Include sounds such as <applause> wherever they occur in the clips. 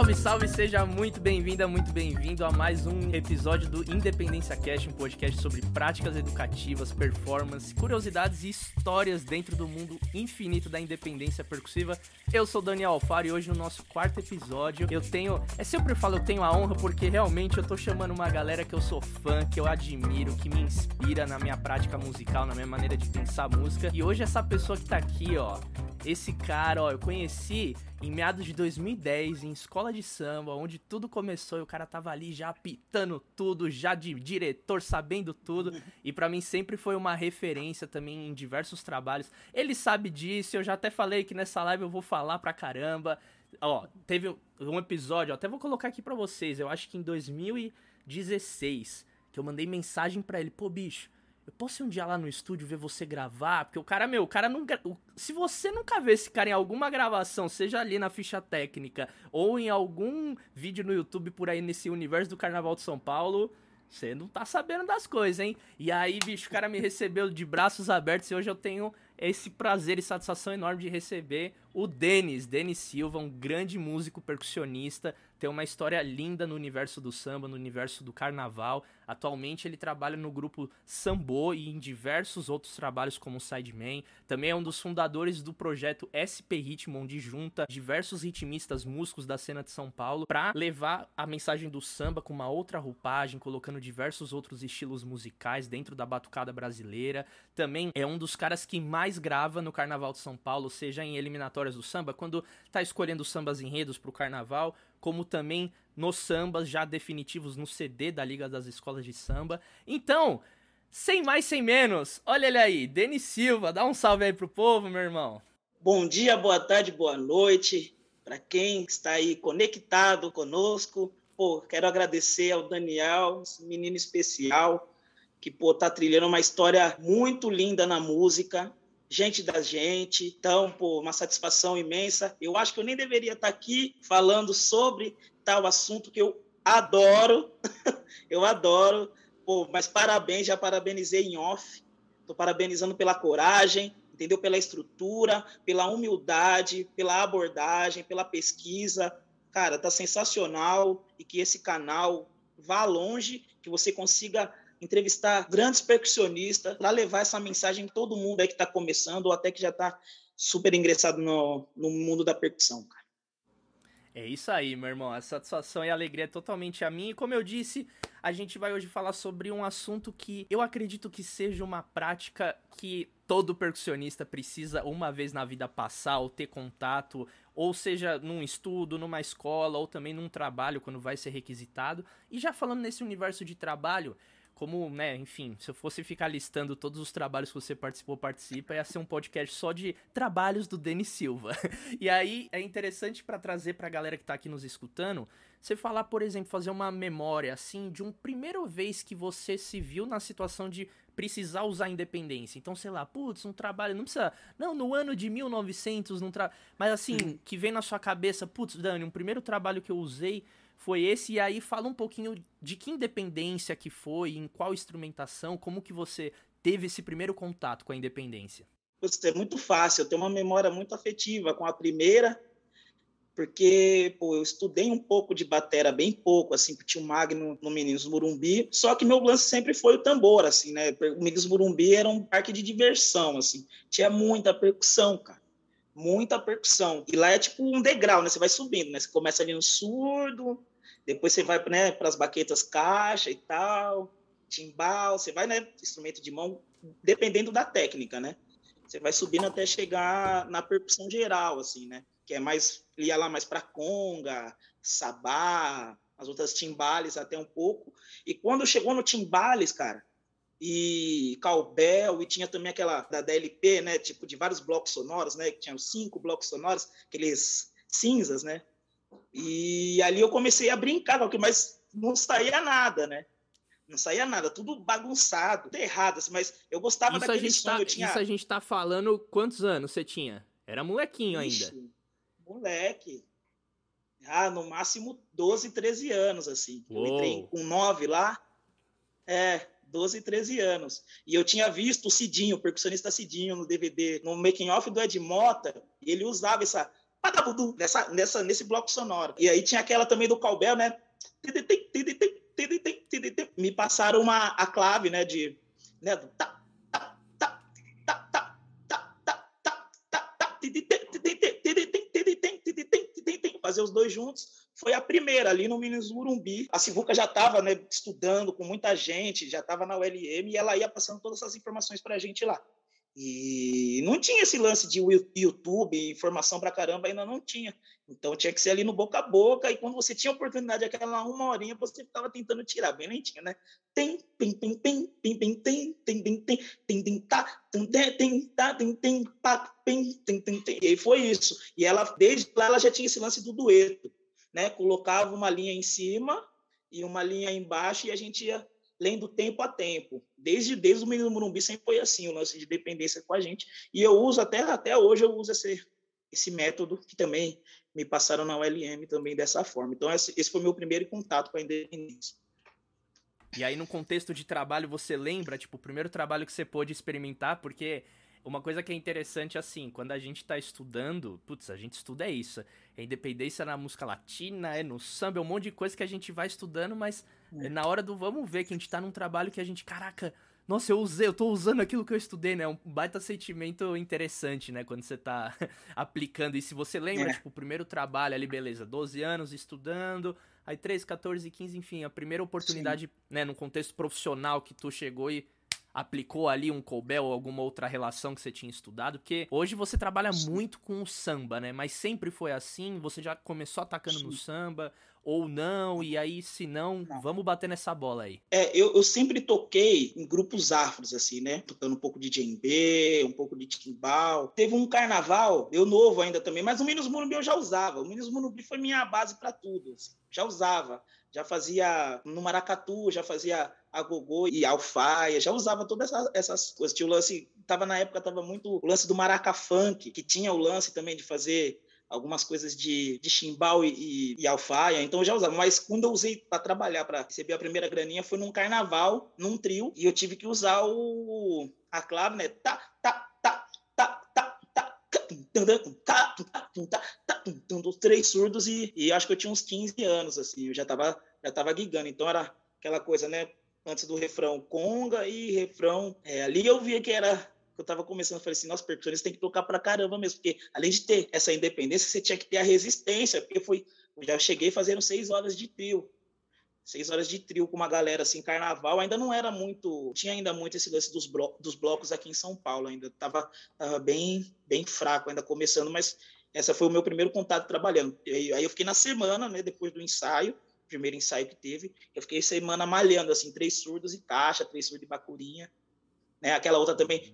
Salve, salve, seja muito bem-vinda, muito bem-vindo a mais um episódio do Independência Cast, um podcast sobre práticas educativas, performance, curiosidades e histórias dentro do mundo infinito da independência percussiva. Eu sou Daniel Alfaro e hoje no nosso quarto episódio eu tenho, é sempre eu falo eu tenho a honra porque realmente eu tô chamando uma galera que eu sou fã, que eu admiro, que me inspira na minha prática musical, na minha maneira de pensar música. E hoje essa pessoa que tá aqui, ó, esse cara, ó, eu conheci em meados de 2010 em escola de samba, onde tudo começou e o cara tava ali já apitando tudo, já de diretor, sabendo tudo. <laughs> E para mim sempre foi uma referência também em diversos trabalhos. Ele sabe disso, eu já até falei que nessa live eu vou falar pra caramba. Ó, teve um episódio, ó, até vou colocar aqui para vocês, eu acho que em 2016, que eu mandei mensagem para ele, pô, bicho, eu posso ir um dia lá no estúdio ver você gravar? Porque o cara, meu, o cara não. Se você nunca vê esse cara em alguma gravação, seja ali na ficha técnica ou em algum vídeo no YouTube por aí nesse universo do Carnaval de São Paulo, você não tá sabendo das coisas, hein? E aí, bicho, o cara me recebeu de braços abertos e hoje eu tenho esse prazer e satisfação enorme de receber o Denis, Denis Silva, um grande músico percussionista, tem uma história linda no universo do samba, no universo do carnaval. Atualmente ele trabalha no grupo Sambo e em diversos outros trabalhos como Sideman. Também é um dos fundadores do projeto SP Ritmo, onde junta diversos ritmistas músicos da cena de São Paulo para levar a mensagem do samba com uma outra roupagem, colocando diversos outros estilos musicais dentro da batucada brasileira. Também é um dos caras que mais grava no Carnaval de São Paulo, seja em eliminatórias do samba, quando tá escolhendo sambas enredos pro carnaval, como também nos sambas já definitivos no CD da Liga das Escolas de Samba. Então, sem mais sem menos, olha ele aí, Denis Silva, dá um salve aí pro povo, meu irmão. Bom dia, boa tarde, boa noite para quem está aí conectado conosco. Pô, quero agradecer ao Daniel, menino especial, que pô tá trilhando uma história muito linda na música gente da gente. Então, pô, uma satisfação imensa. Eu acho que eu nem deveria estar aqui falando sobre tal assunto que eu adoro. <laughs> eu adoro. Pô, mas parabéns, já parabenizei em off. Estou parabenizando pela coragem, entendeu? Pela estrutura, pela humildade, pela abordagem, pela pesquisa. Cara, tá sensacional e que esse canal vá longe, que você consiga entrevistar grandes percussionistas para levar essa mensagem a todo mundo aí que está começando ou até que já está super ingressado no, no mundo da percussão, cara. É isso aí, meu irmão. A satisfação e a alegria é totalmente a minha. E como eu disse, a gente vai hoje falar sobre um assunto que eu acredito que seja uma prática que todo percussionista precisa uma vez na vida passar ou ter contato, ou seja, num estudo, numa escola, ou também num trabalho quando vai ser requisitado. E já falando nesse universo de trabalho, como, né, enfim, se eu fosse ficar listando todos os trabalhos que você participou, participa, ia ser um podcast só de trabalhos do Denis Silva. <laughs> e aí é interessante para trazer pra galera que tá aqui nos escutando, você falar, por exemplo, fazer uma memória assim de um primeiro vez que você se viu na situação de precisar usar independência. Então, sei lá, putz, um trabalho, não precisa, não, no ano de 1900, não tra... mas assim, que vem na sua cabeça, putz, Dani, um primeiro trabalho que eu usei foi esse. E aí fala um pouquinho de que independência que foi, em qual instrumentação, como que você teve esse primeiro contato com a independência. É muito fácil, eu tenho uma memória muito afetiva com a primeira, porque pô, eu estudei um pouco de batera, bem pouco, assim, porque tinha o Magno no Meninos Murumbi, só que meu lance sempre foi o tambor, assim, né? O Meninos Murumbi era um parque de diversão, assim, tinha muita percussão, cara, muita percussão. E lá é tipo um degrau, né? Você vai subindo, né? Você começa ali no surdo, depois você vai né, para as baquetas caixa e tal, timbal, você vai, né, instrumento de mão, dependendo da técnica, né? Você vai subindo até chegar na percussão geral, assim, né? Que é mais, ia lá mais para conga, sabá, as outras timbales até um pouco. E quando chegou no timbales, cara, e cowbell, e tinha também aquela da DLP, né? Tipo, de vários blocos sonoros, né? Que tinham cinco blocos sonoros, aqueles cinzas, né? E ali eu comecei a brincar com aquilo, mas não saía nada, né? Não saía nada, tudo bagunçado, tudo errado, assim, mas eu gostava isso daquele a gente som. Tá, tinha... Isso a gente tá falando quantos anos você tinha? Era molequinho Ixi, ainda. Moleque. Ah, no máximo 12, 13 anos, assim. Uou. Eu entrei com 9 lá. É, 12, 13 anos. E eu tinha visto o Cidinho, o percussionista Cidinho, no DVD, no making off do Ed Mota, e ele usava essa padabudu, nessa, nessa, nesse bloco sonoro. E aí tinha aquela também do Calbel, né? Me passaram uma, a clave, né, de... Né, fazer os dois juntos. Foi a primeira ali no Minas Urumbi. A Sivuca já estava né, estudando com muita gente, já estava na ULM e ela ia passando todas essas informações para a gente lá. E não tinha esse lance de YouTube, informação para caramba, ainda não tinha. Então tinha que ser ali no boca a boca, e quando você tinha oportunidade, aquela uma horinha, você ficava tentando tirar, bem lentinho, né? Tem, tem, tem, tem, tem, tem, tem, tem, tem, tem, tem, tem, tá, tem, tem, tá, tem, tem, pá, tem, tem, tem, tem. E aí foi isso. E ela, desde lá, ela já tinha esse lance do dueto, né? Colocava uma linha em cima e uma linha embaixo, e a gente ia lendo tempo a tempo. Desde, desde o Menino Morumbi sempre foi assim, o lance de dependência com a gente. E eu uso até, até hoje, eu uso esse, esse método que também me passaram na ULM também dessa forma. Então, esse, esse foi meu primeiro contato com a independência. E aí, no contexto de trabalho, você lembra, tipo, o primeiro trabalho que você pôde experimentar? Porque uma coisa que é interessante, assim, quando a gente tá estudando, putz, a gente estuda é isso. É independência na música latina, é no samba, é um monte de coisa que a gente vai estudando, mas é. na hora do vamos ver que a gente tá num trabalho que a gente, caraca, nossa, eu usei, eu tô usando aquilo que eu estudei, né? É um baita sentimento interessante, né? Quando você tá <laughs> aplicando. E se você lembra, é. tipo, o primeiro trabalho ali, beleza, 12 anos estudando, aí 13, 14, 15, enfim, a primeira oportunidade, Sim. né, num contexto profissional que tu chegou e aplicou ali um Colbel ou alguma outra relação que você tinha estudado? Porque hoje você trabalha Sim. muito com o samba, né? Mas sempre foi assim? Você já começou atacando Sim. no samba? ou não, e aí se não, não. vamos bater nessa bola aí. É, eu, eu sempre toquei em grupos afros, assim, né? Tocando um pouco de djembe, um pouco de timbal. Teve um carnaval, eu novo ainda também, mas o Minos Morumbi eu já usava. O Minos Morumbi foi minha base para tudo, assim. já usava. Já fazia no maracatu, já fazia agogô e alfaia, já usava todas essas, essas coisas. Tinha o lance, tava na época, tava muito o lance do maraca funk, que tinha o lance também de fazer algumas coisas de, de chimbal e, e, e, alfaia, então eu já usava. Mas quando eu usei para trabalhar, para receber a primeira graninha, foi num carnaval, num trio, e eu tive que usar o, a clave, né? Tá, tá, tá, tá, dos três surdos e, e acho que eu tinha uns 15 anos, assim, eu já tava, já tava gigando, então era aquela coisa, né? Antes do refrão conga e refrão. É, ali eu via que era eu estava começando, falei assim, nossa, percussionista tem que tocar pra caramba mesmo, porque além de ter essa independência, você tinha que ter a resistência, porque foi, eu já cheguei fazendo seis horas de trio, seis horas de trio com uma galera assim, carnaval, ainda não era muito, tinha ainda muito esse lance dos, blo dos blocos aqui em São Paulo, ainda estava tava bem, bem fraco, ainda começando, mas essa foi o meu primeiro contato trabalhando. Aí eu fiquei na semana, né, depois do ensaio, primeiro ensaio que teve, eu fiquei semana malhando, assim, três surdos e caixa, três surdos e bacurinha, né? Aquela outra também.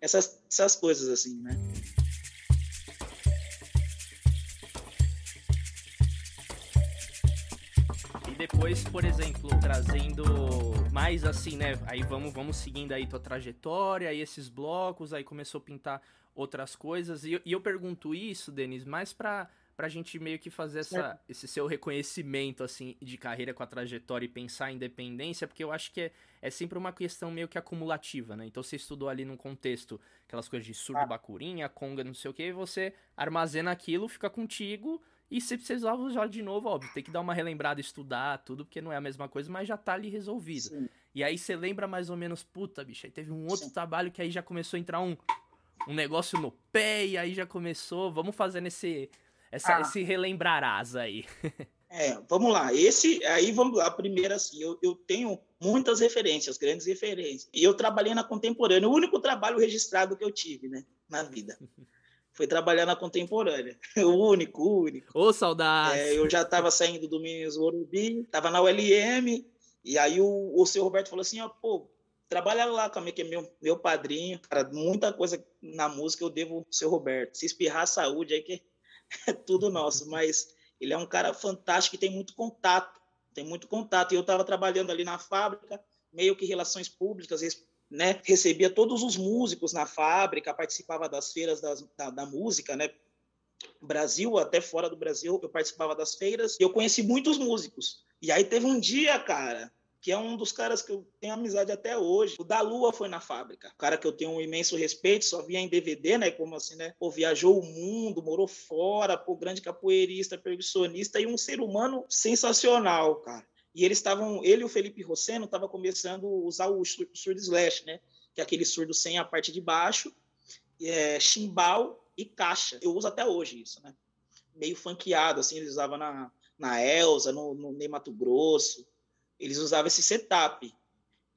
Essas, essas coisas assim, né? Depois, por exemplo, trazendo mais assim, né? Aí vamos, vamos seguindo aí tua trajetória, aí esses blocos, aí começou a pintar outras coisas. E, e eu pergunto isso, Denis, mais para pra gente meio que fazer essa, esse seu reconhecimento, assim, de carreira com a trajetória e pensar em independência, porque eu acho que é, é sempre uma questão meio que acumulativa, né? Então você estudou ali num contexto, aquelas coisas de surdo, ah. bacurinha, conga, não sei o que, e você armazena aquilo, fica contigo, e se precisar usar de novo, óbvio, tem que dar uma relembrada, estudar, tudo, porque não é a mesma coisa, mas já tá ali resolvido. Sim. E aí você lembra mais ou menos, puta, bicho, aí teve um outro Sim. trabalho que aí já começou a entrar um, um negócio no pé, e aí já começou, vamos fazer nesse essa, ah. esse relembrarás aí. <laughs> é, vamos lá. Esse, aí vamos lá. Primeiro, assim, eu, eu tenho muitas referências, grandes referências. E eu trabalhei na contemporânea. O único trabalho registrado que eu tive, né, na vida. <laughs> Foi trabalhar na contemporânea. <laughs> O único, o único. Ô, saudade! É, eu já estava saindo do Minas Orubi, estava na ULM, e aí o, o seu Roberto falou assim, ó, pô, trabalha lá comigo, que é meu, meu padrinho. Cara, muita coisa na música eu devo ao seu Roberto. Se espirrar saúde aí que é <laughs> tudo nosso, mas ele é um cara fantástico e tem muito contato, tem muito contato. E eu estava trabalhando ali na fábrica, meio que relações públicas, né? Recebia todos os músicos na fábrica, participava das feiras das, da, da música, né? Brasil, até fora do Brasil, eu participava das feiras e eu conheci muitos músicos. E aí teve um dia, cara, que é um dos caras que eu tenho amizade até hoje. O da Lua foi na fábrica. O cara que eu tenho um imenso respeito, só via em DVD, né? Como assim, né? Pô, viajou o mundo, morou fora, pô, grande capoeirista, percussionista e um ser humano sensacional, cara. E eles estavam, ele e o Felipe Rosseno estavam começando a usar o surdo slash, né? Que é aquele surdo sem a parte de baixo, é, chimbal e caixa. Eu uso até hoje isso, né? Meio funkeado, assim, eles usavam na, na Elsa, no, no Ney Mato Grosso eles usavam esse setup.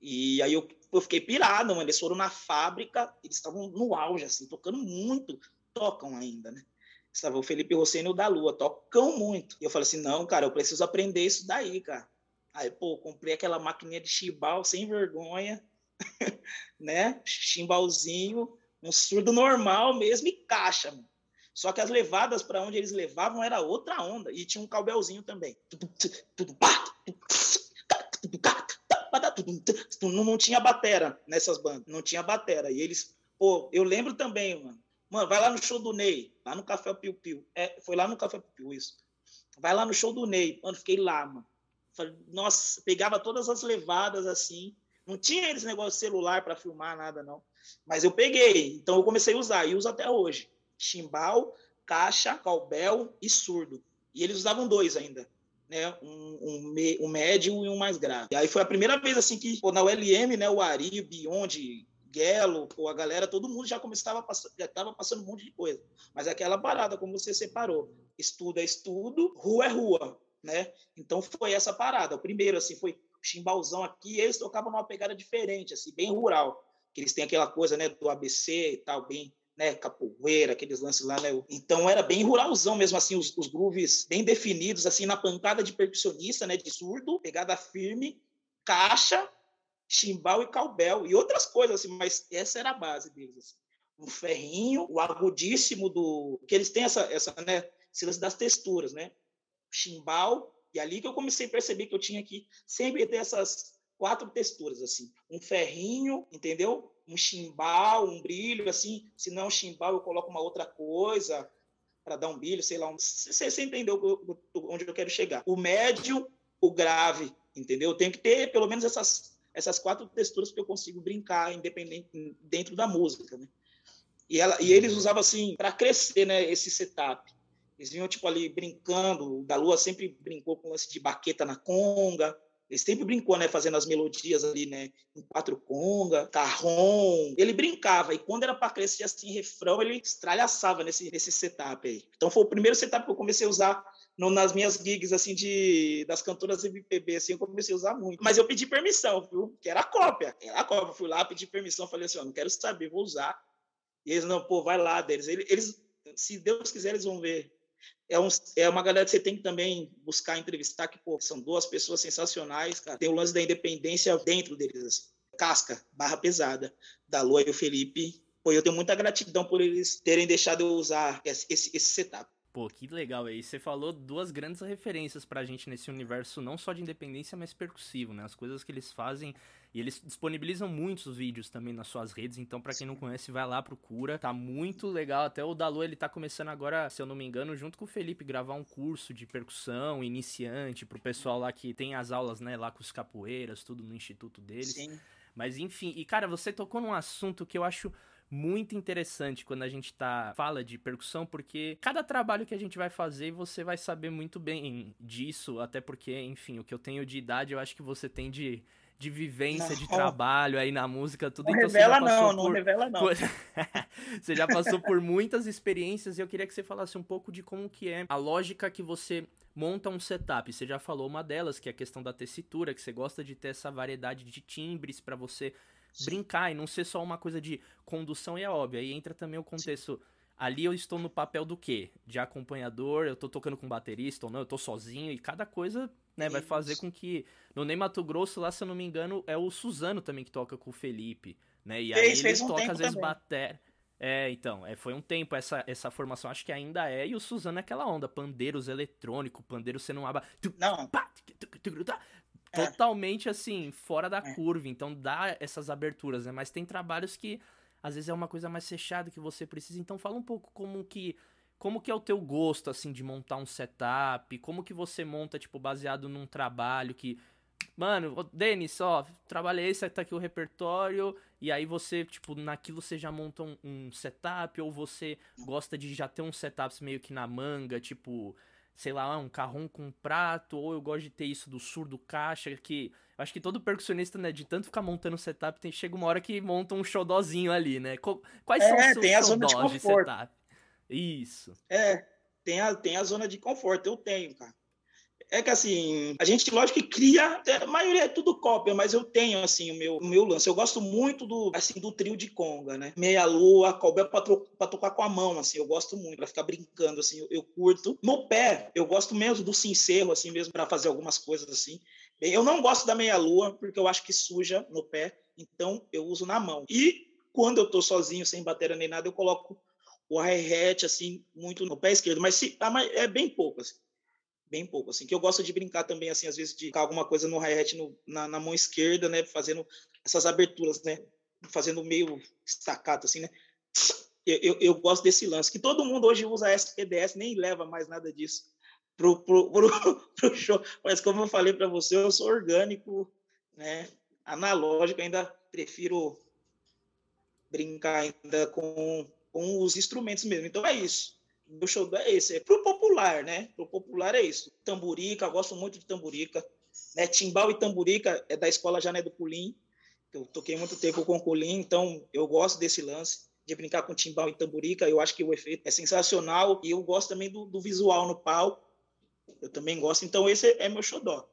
E aí eu, eu fiquei pirado, mano. Eles foram na fábrica, eles estavam no auge, assim, tocando muito. Tocam ainda, né? Estava o Felipe Rosseno e o da Lua, tocam muito. E eu falei assim: não, cara, eu preciso aprender isso daí, cara. Aí, pô, comprei aquela maquininha de chimbal sem vergonha, <laughs> né? Chimbalzinho, um surdo normal mesmo e caixa, mano. Só que as levadas para onde eles levavam era outra onda. E tinha um calbelzinho também. Não, não tinha batera nessas bandas, não tinha batera. E eles, pô, eu lembro também, mano. Mano, vai lá no show do Ney, lá no Café Piu Piu. É, foi lá no Café Piu Piu, isso. Vai lá no show do Ney. Mano, fiquei lá, mano. Nossa, pegava todas as levadas assim. Não tinha esse negócio de celular para filmar nada, não. Mas eu peguei, então eu comecei a usar, e uso até hoje. Chimbal, caixa, calbel e surdo. E eles usavam dois ainda né, um, um, um, médio e um mais grave. E aí foi a primeira vez assim que pô, na ULM, né, o Ari, o Beyond, Gelo, pô, a galera, todo mundo já começava já estava passando um monte de coisa. Mas é aquela parada, como você separou, estudo é estudo, rua é rua, né? Então foi essa parada. O primeiro assim foi chimbalzão aqui, eles tocavam numa pegada diferente, assim, bem rural, que eles têm aquela coisa, né, do ABC e tal, bem né, capoeira, aqueles lances lá, né? Então era bem ruralzão mesmo, assim, os, os grooves bem definidos, assim, na pancada de percussionista, né, de surdo, pegada firme, caixa, chimbal e calbel e outras coisas, assim, mas essa era a base deles, assim. Um ferrinho, o agudíssimo do... que eles têm essa, essa né, esse das texturas, né? Chimbal, e ali que eu comecei a perceber que eu tinha que sempre ter essas quatro texturas, assim. Um ferrinho, entendeu? um chimbal, um brilho, assim. Se não é chimbal, eu coloco uma outra coisa para dar um brilho, sei lá. Um... Você, você entendeu onde eu quero chegar. O médio, o grave, entendeu? Eu tenho que ter pelo menos essas, essas quatro texturas que eu consigo brincar independente dentro da música, né? E, ela, e eles usavam assim para crescer, né? Esse setup. Eles vinham tipo ali brincando. O da Lua sempre brincou com lance de baqueta na conga. Ele sempre brincou, né? Fazendo as melodias ali, né? Em quatro conga, carrom. Ele brincava. E quando era para crescer assim, refrão, ele estralhaçava nesse, nesse setup aí. Então foi o primeiro setup que eu comecei a usar no, nas minhas gigs, assim, de, das cantoras MPB, assim, eu comecei a usar muito. Mas eu pedi permissão, viu? Que era cópia. Era cópia. Fui lá, pedi permissão, falei assim, ó, não quero saber, vou usar. E eles, não, pô, vai lá deles. Eles, eles se Deus quiser, eles vão ver é, um, é uma galera que você tem que também buscar entrevistar, que pô, são duas pessoas sensacionais, cara. Tem o lance da independência dentro deles, assim. Casca, barra pesada, da Lua e o Felipe. Pô, eu tenho muita gratidão por eles terem deixado eu usar esse, esse, esse setup. Pô, que legal aí. Você falou duas grandes referências pra gente nesse universo, não só de independência, mas percussivo, né? As coisas que eles fazem e eles disponibilizam muitos vídeos também nas suas redes, então para quem não conhece, vai lá, procura. Tá muito legal. Até o Dalu, ele tá começando agora, se eu não me engano, junto com o Felipe, gravar um curso de percussão iniciante pro pessoal lá que tem as aulas, né, lá com os capoeiras, tudo no instituto deles. Sim. Mas enfim, e cara, você tocou num assunto que eu acho muito interessante quando a gente tá fala de percussão, porque cada trabalho que a gente vai fazer, você vai saber muito bem disso, até porque, enfim, o que eu tenho de idade, eu acho que você tem de de vivência, não. de trabalho aí na música, tudo. Não então, revela não, não revela não. você já passou por muitas experiências e eu queria que você falasse um pouco de como que é a lógica que você monta um setup. Você já falou uma delas, que é a questão da tessitura, que você gosta de ter essa variedade de timbres para você Sim. brincar e não ser só uma coisa de condução e é óbvio. Aí entra também o contexto Sim ali eu estou no papel do quê? De acompanhador, eu tô tocando com baterista ou não, eu tô sozinho, e cada coisa, né, vai fazer com que. No Ney Mato Grosso, lá, se eu não me engano, é o Suzano também que toca com o Felipe, né? E aí fez, ele um toca, às vezes, bater. É, então, é, foi um tempo essa, essa formação, acho que ainda é, e o Suzano é aquela onda, pandeiros eletrônico, pandeiro sendo uma aba. Não. É. Totalmente assim, fora da é. curva, então dá essas aberturas, né? Mas tem trabalhos que às vezes é uma coisa mais fechada que você precisa. Então fala um pouco como que como que é o teu gosto assim de montar um setup, como que você monta tipo baseado num trabalho que mano, Denis, ó, trabalhei, esse tá aqui o repertório, e aí você, tipo, naquilo você já monta um, um, setup, ou você gosta de já ter um setup meio que na manga, tipo, sei lá, um carrom com um prato, ou eu gosto de ter isso do surdo caixa, que eu acho que todo percussionista, né, de tanto ficar montando setup, tem, chega uma hora que monta um showdozinho ali, né? Quais é, são os seus tem a zona de, de setup? Isso. É, tem a, tem a zona de conforto, eu tenho, cara. É que assim, a gente, lógico que cria, a maioria é tudo cópia, mas eu tenho assim o meu, o meu lance. Eu gosto muito do assim do trio de conga, né? Meia lua, cobel para tocar com a mão, assim, eu gosto muito para ficar brincando assim, eu, eu, curto. No pé, eu gosto mesmo do sincero assim mesmo para fazer algumas coisas assim. Eu não gosto da meia lua porque eu acho que suja no pé, então eu uso na mão. E quando eu tô sozinho, sem bateria nem nada, eu coloco o hi-hat assim muito no pé esquerdo, mas se, é bem pouco assim bem pouco, assim, que eu gosto de brincar também, assim, às vezes de ficar alguma coisa no hi-hat na, na, mão esquerda, né, fazendo essas aberturas, né, fazendo meio estacato, assim, né, eu, eu, eu, gosto desse lance, que todo mundo hoje usa SPDS, nem leva mais nada disso pro, pro, <laughs> pro, pro show, mas como eu falei para você, eu sou orgânico, né, analógico, ainda prefiro brincar ainda com, com os instrumentos mesmo, então é isso meu show é esse. É pro popular, né? Pro popular é isso. Tamburica, gosto muito de tamburica. Né? Timbal e tamburica é da escola Jané do Pulim. Eu toquei muito tempo com o Pulim, então eu gosto desse lance de brincar com timbal e tamburica. Eu acho que o efeito é sensacional e eu gosto também do, do visual no palco. Eu também gosto. Então esse é meu xodó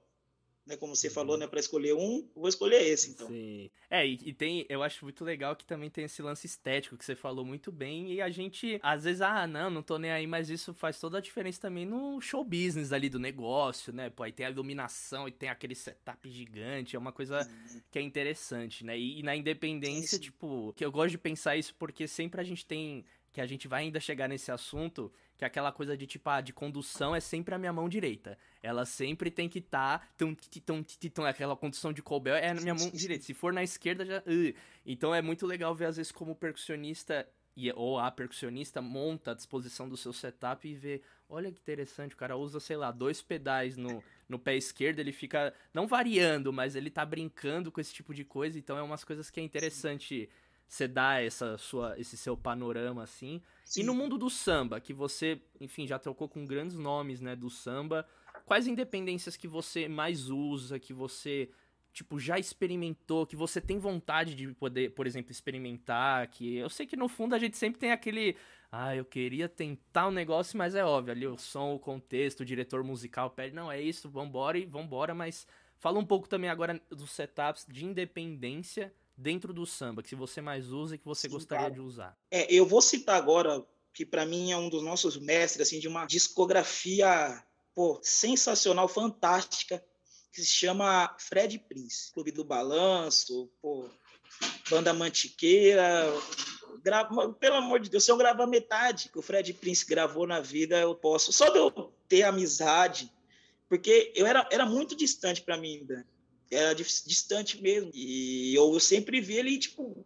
né? Como você falou, uhum. né? Para escolher um, vou escolher esse, então. Sim. É, e, e, tem, eu acho muito legal que também tem esse lance estético que você falou muito bem. E a gente, às vezes, ah, não, não tô nem aí, mas isso faz toda a diferença também no show business ali do negócio, né? Pô, aí tem a iluminação e tem aquele setup gigante, é uma coisa sim. que é interessante, né? E, e na independência, sim. tipo, que eu gosto de pensar isso porque sempre a gente tem que a gente vai ainda chegar nesse assunto, que é aquela coisa de tipo, ah, de condução é sempre a minha mão direita. Ela sempre tem que estar. Tá, aquela condução de Colbel é a minha mão direita. Se for na esquerda, já. Uh. Então é muito legal ver, às vezes, como o percussionista ou a percussionista monta a disposição do seu setup e vê, olha que interessante, o cara usa, sei lá, dois pedais no, no pé esquerdo, ele fica não variando, mas ele tá brincando com esse tipo de coisa, então é umas coisas que é interessante você dá essa sua, esse seu panorama assim. Sim. E no mundo do samba, que você, enfim, já trocou com grandes nomes, né, do samba, quais independências que você mais usa, que você tipo já experimentou, que você tem vontade de poder, por exemplo, experimentar, que eu sei que no fundo a gente sempre tem aquele, ah, eu queria tentar um negócio, mas é óbvio, ali o som, o contexto, o diretor musical pede, não, é isso, vambora e vambora, mas fala um pouco também agora dos setups de independência dentro do samba que você mais usa e que você Sim, gostaria cara. de usar? É, eu vou citar agora que para mim é um dos nossos mestres assim de uma discografia pô, sensacional, fantástica, que se chama Fred Prince, Clube do Balanço, pô, Banda Mantiqueira, grava, pelo amor de Deus, se eu gravar metade que o Fred Prince gravou na vida, eu posso. Só de eu ter amizade, porque eu era, era muito distante para mim ainda era distante mesmo. E eu sempre vi ele, tipo,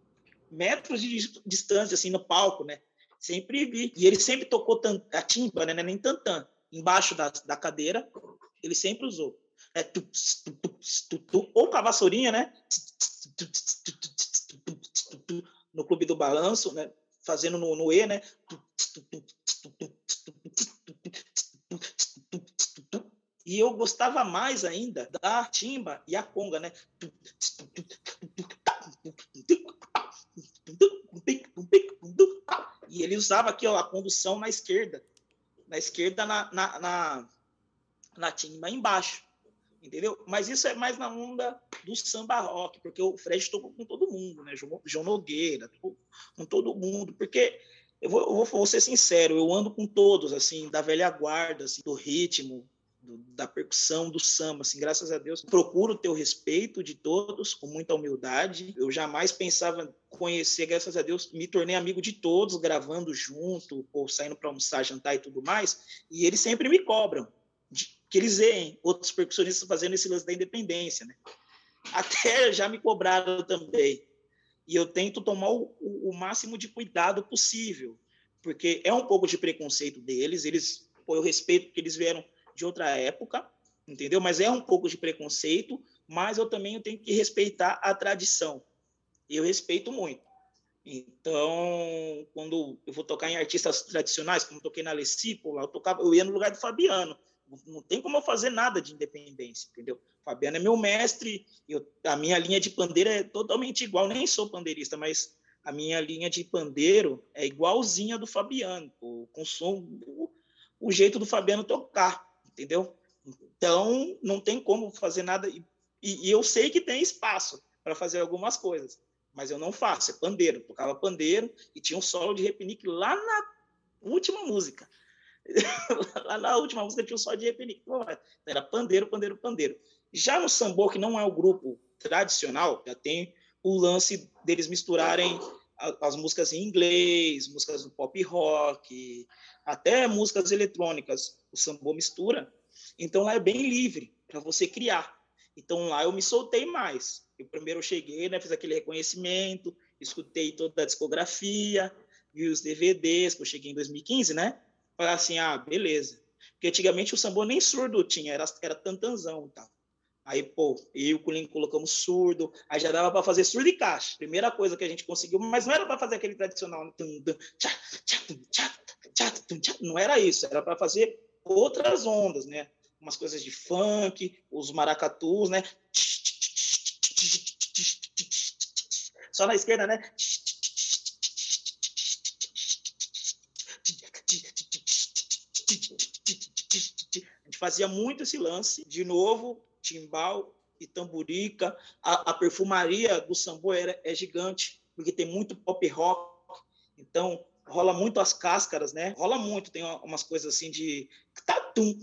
metros de distância, assim, no palco, né? Sempre vi. E ele sempre tocou a timba, né? Nem tantã. Embaixo da, da cadeira, ele sempre usou. É, tu, tu, tu, ou com a vassourinha, né? No Clube do Balanço, né? Fazendo no, no E, né? E eu gostava mais ainda da timba e a conga, né? E ele usava aqui ó, a condução na esquerda. Na esquerda, na, na, na, na timba embaixo. Entendeu? Mas isso é mais na onda do samba rock, porque o Fred tocou com todo mundo, né? João Nogueira, com todo mundo. Porque eu vou, eu vou, ser sincero, eu ando com todos, assim, da velha guarda, assim, do ritmo, do, da percussão, do samba, assim, graças a Deus. Procuro ter o respeito de todos, com muita humildade. Eu jamais pensava conhecer, graças a Deus, me tornei amigo de todos, gravando junto, ou saindo para almoçar, jantar e tudo mais. E eles sempre me cobram de, que eles veem outros percussionistas fazendo esse lance da independência, né? Até já me cobraram também. E eu tento tomar o, o, máximo de cuidado possível, porque é um pouco de preconceito deles. Eles, pô, eu respeito que eles vieram de outra época, entendeu? Mas é um pouco de preconceito, mas eu também tenho que respeitar a tradição. Eu respeito muito. Então, quando eu vou tocar em artistas tradicionais, como toquei na Lecipo, eu tocava, eu ia no lugar do Fabiano. Não tem como eu fazer nada de independência, entendeu? Fabiano é meu mestre, eu, a minha linha de pandeiro é totalmente igual, nem sou pandeirista, mas a minha linha de pandeiro é igualzinha do Fabiano, o, com som, o, o jeito do Fabiano tocar, entendeu? Então, não tem como fazer nada, e, e eu sei que tem espaço para fazer algumas coisas, mas eu não faço, é pandeiro, tocava pandeiro e tinha um solo de repinique lá na última música. <laughs> lá na última música tinha um solo de repinique. Era pandeiro, pandeiro, pandeiro. Já no sambô, que não é o grupo tradicional, já tem o lance deles misturarem as músicas em inglês, músicas do pop rock, até músicas eletrônicas. O sambô mistura. Então lá é bem livre para você criar. Então lá eu me soltei mais. Eu primeiro cheguei, né, fiz aquele reconhecimento, escutei toda a discografia, vi os DVDs, que eu cheguei em 2015, né? Falei assim, ah, beleza. Porque antigamente o sambô nem surdo tinha, era, era tantanzão e tal. Aí, pô, e o Culinho colocamos surdo, aí já dava para fazer surdo e caixa. Primeira coisa que a gente conseguiu, mas não era para fazer aquele tradicional. Não era isso, era para fazer outras ondas, né? Umas coisas de funk, os maracatus, né? Só na esquerda, né? A gente fazia muito esse lance. De novo, timbal e tamburica. A, a perfumaria do sambô é, gigante, porque tem muito pop rock. Então, rola muito as cáscaras, né? Rola muito, tem umas coisas assim de tum,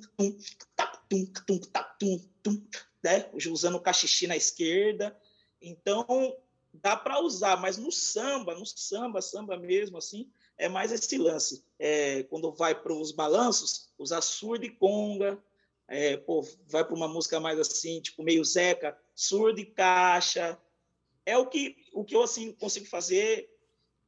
tum, tum, né? Usando o cachixi na esquerda. Então, dá para usar, mas no samba, no samba, samba mesmo assim, é mais esse lance. É, quando vai para os balanços, usar surdo e conga, é, pô, vai para uma música mais assim, tipo meio Zeca, surdo e caixa. É o que, o que eu assim consigo fazer.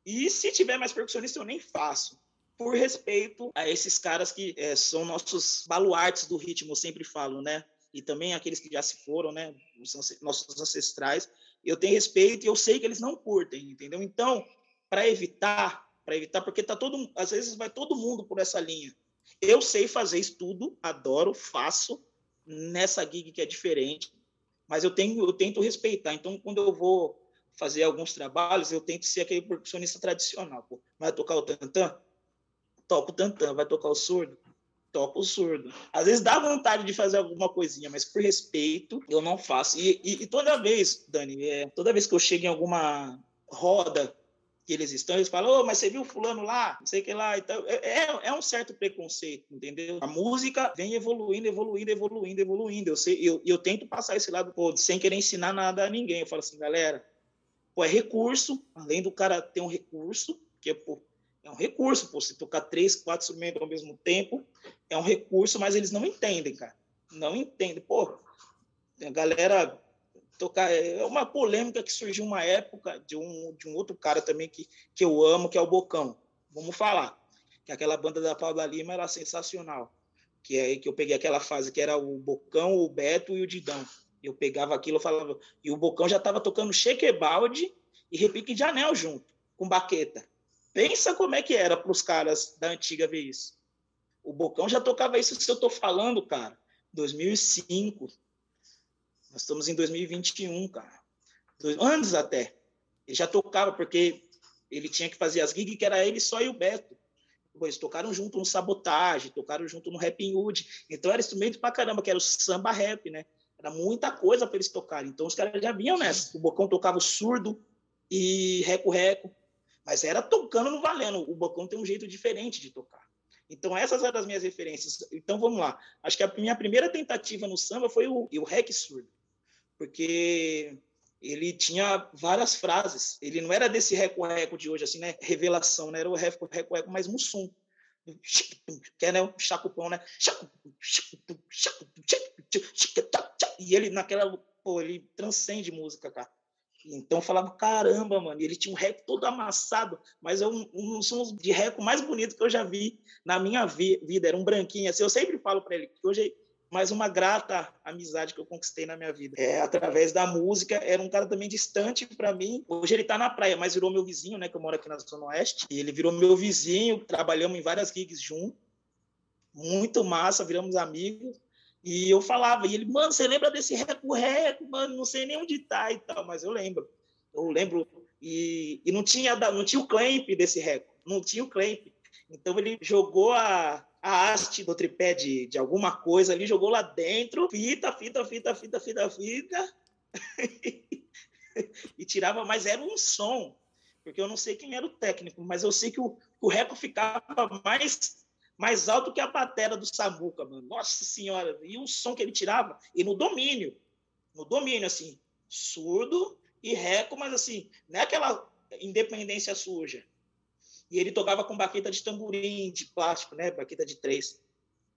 E se tiver mais percussionista, eu nem faço. Por respeito a esses caras que é, são nossos baluartes do ritmo, eu sempre falo, né? E também aqueles que já se foram, né? Os nossos ancestrais. Eu tenho respeito e eu sei que eles não curtem, entendeu? Então, para evitar, para evitar, porque tá todo, às vezes vai todo mundo por essa linha eu sei fazer estudo, adoro, faço nessa gig que é diferente, mas eu tenho, eu tento respeitar. Então, quando eu vou fazer alguns trabalhos, eu tento ser aquele percussionista tradicional. Pô. Vai tocar o tantã? Toco o tantã. Vai tocar o surdo? Toco o surdo. Às vezes dá vontade de fazer alguma coisinha, mas por respeito, eu não faço. E, e, e toda vez, Dani, é, toda vez que eu chego em alguma roda que eles estão, eles falam, oh, mas você viu fulano lá, não sei o que lá. Então, é, é, é um certo preconceito, entendeu? A música vem evoluindo, evoluindo, evoluindo, evoluindo. Eu, sei, eu, eu tento passar esse lado pô, sem querer ensinar nada a ninguém. Eu falo assim, galera, pô, é recurso, além do cara ter um recurso, que é, pô, é um recurso, pô, você tocar três, quatro instrumentos ao mesmo tempo, é um recurso, mas eles não entendem, cara. Não entendem. Pô, a galera tocar. É uma polêmica que surgiu uma época de um, de um outro cara também que, que eu amo, que é o Bocão. Vamos falar. Que aquela banda da Paula Lima era sensacional. Que é que eu peguei aquela fase que era o Bocão, o Beto e o Didão. Eu pegava aquilo, eu falava. E o Bocão já estava tocando Chequebalde e repique de anel junto, com baqueta. Pensa como é que era para os caras da antiga ver isso. O Bocão já tocava isso que eu estou falando, cara. 2005, nós estamos em 2021, cara. Dois anos até. Ele já tocava, porque ele tinha que fazer as gigs, que era ele só e o Beto. Eles tocaram junto no Sabotagem, tocaram junto no Rap Hood. Então era instrumento pra caramba, que era o samba rap, né? Era muita coisa para eles tocarem. Então os caras já vinham nessa. O Bocão tocava o surdo e reco-reco. Mas era tocando no valendo. O Bocão tem um jeito diferente de tocar. Então, essas eram as minhas referências. Então, vamos lá. Acho que a minha primeira tentativa no samba foi o, o rec surdo porque ele tinha várias frases. Ele não era desse reco-reco de hoje, assim, né? Revelação, né? Era o reco-reco mais mussum. Que é né? o chacupão, né? E ele, naquela. Pô, ele transcende música, cara. Então eu falava, caramba, mano, ele tinha um reco todo amassado, mas é um, um som de reco mais bonito que eu já vi na minha vi vida. Era um branquinho, assim. Eu sempre falo para ele que hoje mas uma grata amizade que eu conquistei na minha vida. É, através da música, era um cara também distante para mim. Hoje ele está na praia, mas virou meu vizinho, né, que eu moro aqui na Zona Oeste. E ele virou meu vizinho, trabalhamos em várias gigs juntos. Muito massa, viramos amigos. E eu falava, e ele, mano, você lembra desse reco-reco? Mano, não sei nem onde tá e tal, mas eu lembro. Eu lembro. E, e não, tinha, não tinha o clamp desse reco, não tinha o clamp. Então ele jogou a, a haste do tripé de, de alguma coisa ali, jogou lá dentro, fita, fita, fita, fita, fita, fita, <laughs> e tirava, mas era um som, porque eu não sei quem era o técnico, mas eu sei que o, o reco ficava mais mais alto que a batera do Samuca, mano. Nossa senhora, e o som que ele tirava, e no domínio, no domínio, assim, surdo e reco, mas assim, não é aquela independência suja. E ele tocava com baqueta de tamborim, de plástico, né? Baqueta de três.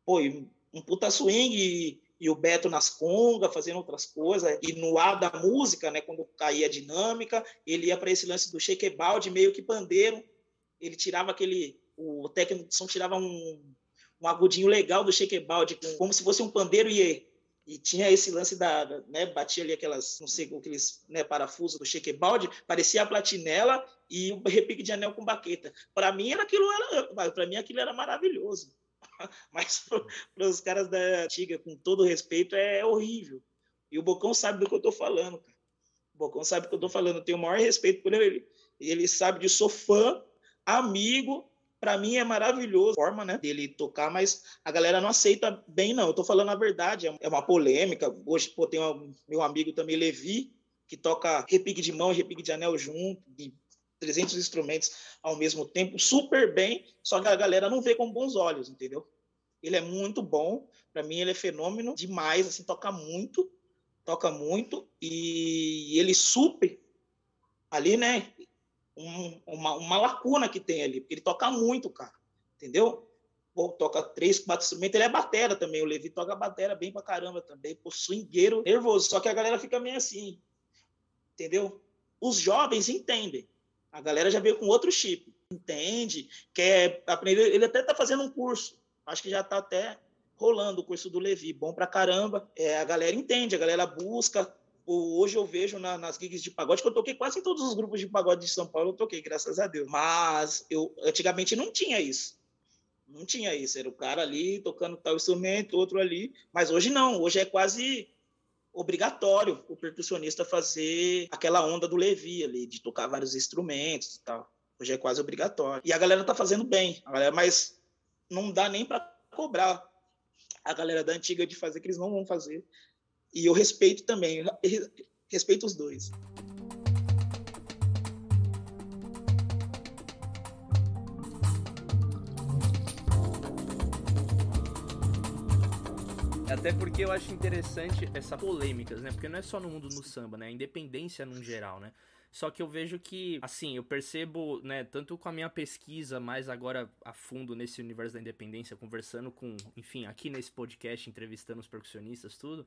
Pô, um puta swing e, e o Beto nas congas, fazendo outras coisas. E no ar da música, né? Quando caía a dinâmica, ele ia para esse lance do shakebalde, meio que pandeiro. Ele tirava aquele... O técnico de som tirava um, um agudinho legal do shakebalde, como se fosse um pandeiro e e tinha esse lance da, né, batia ali aquelas, não sei, aqueles né, parafusos do shakebalde, parecia a platinela e o repique de anel com baqueta. Para mim era aquilo era, para mim aquilo era maravilhoso. <laughs> Mas para os caras da antiga, com todo respeito, é horrível. E o Bocão sabe do que eu estou falando, cara. O Bocão sabe do que eu estou falando. Eu tenho o maior respeito por ele. Ele sabe de sou fã, amigo para mim é maravilhoso a forma, né, dele tocar, mas a galera não aceita bem, não. Eu tô falando a verdade, é uma polêmica. Hoje, pô, tem um, meu amigo também, Levi, que toca repique de mão e repique de anel junto, de 300 instrumentos ao mesmo tempo, super bem, só que a galera não vê com bons olhos, entendeu? Ele é muito bom, para mim ele é fenômeno demais, assim, toca muito, toca muito, e ele super ali, né, um, uma, uma lacuna que tem ali, porque ele toca muito, cara, entendeu? Pô, toca três, quatro instrumentos, ele é batera também, o Levi toca batera bem pra caramba também, pô, swingueiro, nervoso, só que a galera fica meio assim, entendeu? Os jovens entendem, a galera já veio com outro chip, entende, quer aprender, ele até tá fazendo um curso, acho que já tá até rolando o curso do Levi, bom pra caramba, é, a galera entende, a galera busca, hoje eu vejo na, nas gigs de pagode, que eu toquei quase em todos os grupos de pagode de São Paulo, eu toquei, graças a Deus. Mas eu antigamente não tinha isso. Não tinha isso. Era o cara ali tocando tal instrumento, outro ali. Mas hoje não. Hoje é quase obrigatório o percussionista fazer aquela onda do Levi ali, de tocar vários instrumentos e tal. Hoje é quase obrigatório. E a galera tá fazendo bem. A galera, mas não dá nem para cobrar a galera da antiga de fazer, que eles não vão fazer. E eu respeito também, respeito os dois. Até porque eu acho interessante essa polêmicas, né? Porque não é só no mundo no samba, né? Independência num geral, né? Só que eu vejo que, assim, eu percebo, né, tanto com a minha pesquisa, mais agora a fundo nesse universo da independência, conversando com, enfim, aqui nesse podcast, entrevistando os percussionistas, tudo,